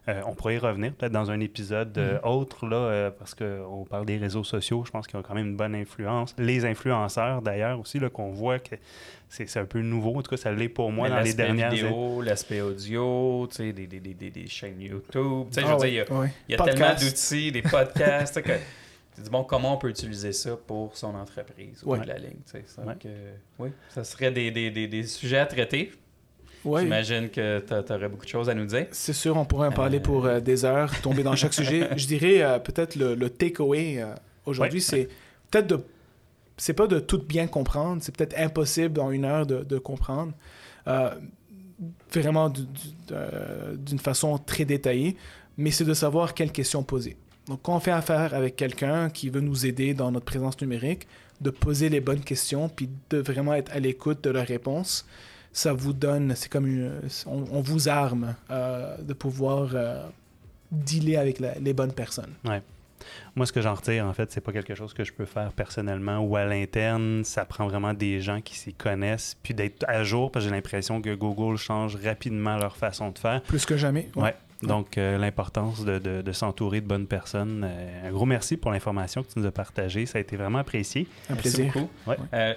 On pourrait y revenir peut-être dans un épisode euh, autre, là, parce qu'on parle des réseaux sociaux. Je pense qu'ils ont quand même une bonne influence. Les influenceurs, d'ailleurs, aussi, qu'on voit que c'est c'est un peu nouveau. En tout cas, ça l'est pour moi Mais dans les l'aspect dernières années. vidéo, l'aspect audio, tu sais, des, des, des, des, des chaînes YouTube. Tu sais, je Ah veux ouais, dire, il y a, il y a tellement d'outils, des podcasts, tu sais, que tu dis, bon, comment on peut utiliser ça pour son entreprise Ouais. de la ligne, tu sais. ça. Ouais. Donc, oui, ça serait des, des, des, des sujets à traiter. Ouais. J'imagine que tu aurais beaucoup de choses à nous dire. C'est sûr, on pourrait en parler Euh, pour euh, des heures, tomber dans chaque sujet. Je dirais euh, peut-être le, le takeaway euh, aujourd'hui, Ouais. c'est peut-être de. C'est pas de tout bien comprendre, c'est peut-être impossible en une heure de, comprendre. Euh, vraiment du- du- d'une façon très détaillée, mais c'est de savoir quelles questions poser. Donc, quand on fait affaire avec quelqu'un qui veut nous aider dans notre présence numérique, de poser les bonnes questions, puis de vraiment être à l'écoute de leurs réponses, ça vous donne, c'est comme on, vous arme euh, de pouvoir euh, dealer avec les bonnes personnes. Moi, ce que j'en retire, en fait, c'est pas quelque chose que je peux faire personnellement ou à l'interne. Ça prend vraiment des gens qui s'y connaissent, puis d'être à jour, parce que j'ai l'impression que Google change rapidement leur façon de faire. Plus que jamais. Ouais. Donc, euh, l'importance de, de- de s'entourer de bonnes personnes. Euh, un gros merci pour l'information que tu nous as partagée. Ça a été vraiment apprécié. Un Merci plaisir. beaucoup. Ouais. Euh,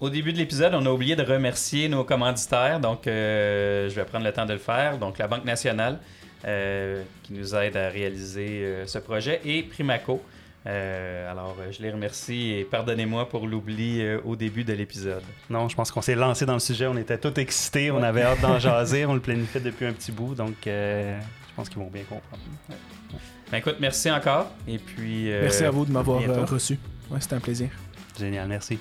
au début de l'épisode, on a oublié de remercier nos commanditaires, donc euh, je vais prendre le temps de le faire. Donc, la Banque nationale euh, qui nous aide à réaliser euh, ce projet et Primaco. Euh, alors, je les remercie et pardonnez-moi pour l'oubli euh, au début de l'épisode. Non, je pense qu'on s'est lancé dans le sujet. On était tous excités. On avait hâte d'en jaser. On le planifiait depuis un petit bout. Donc, euh, je pense qu'ils vont bien comprendre. Ben, écoute, merci encore. Et puis. euh, Merci à vous de m'avoir reçu. Ouais, c'était un plaisir. Génial, merci.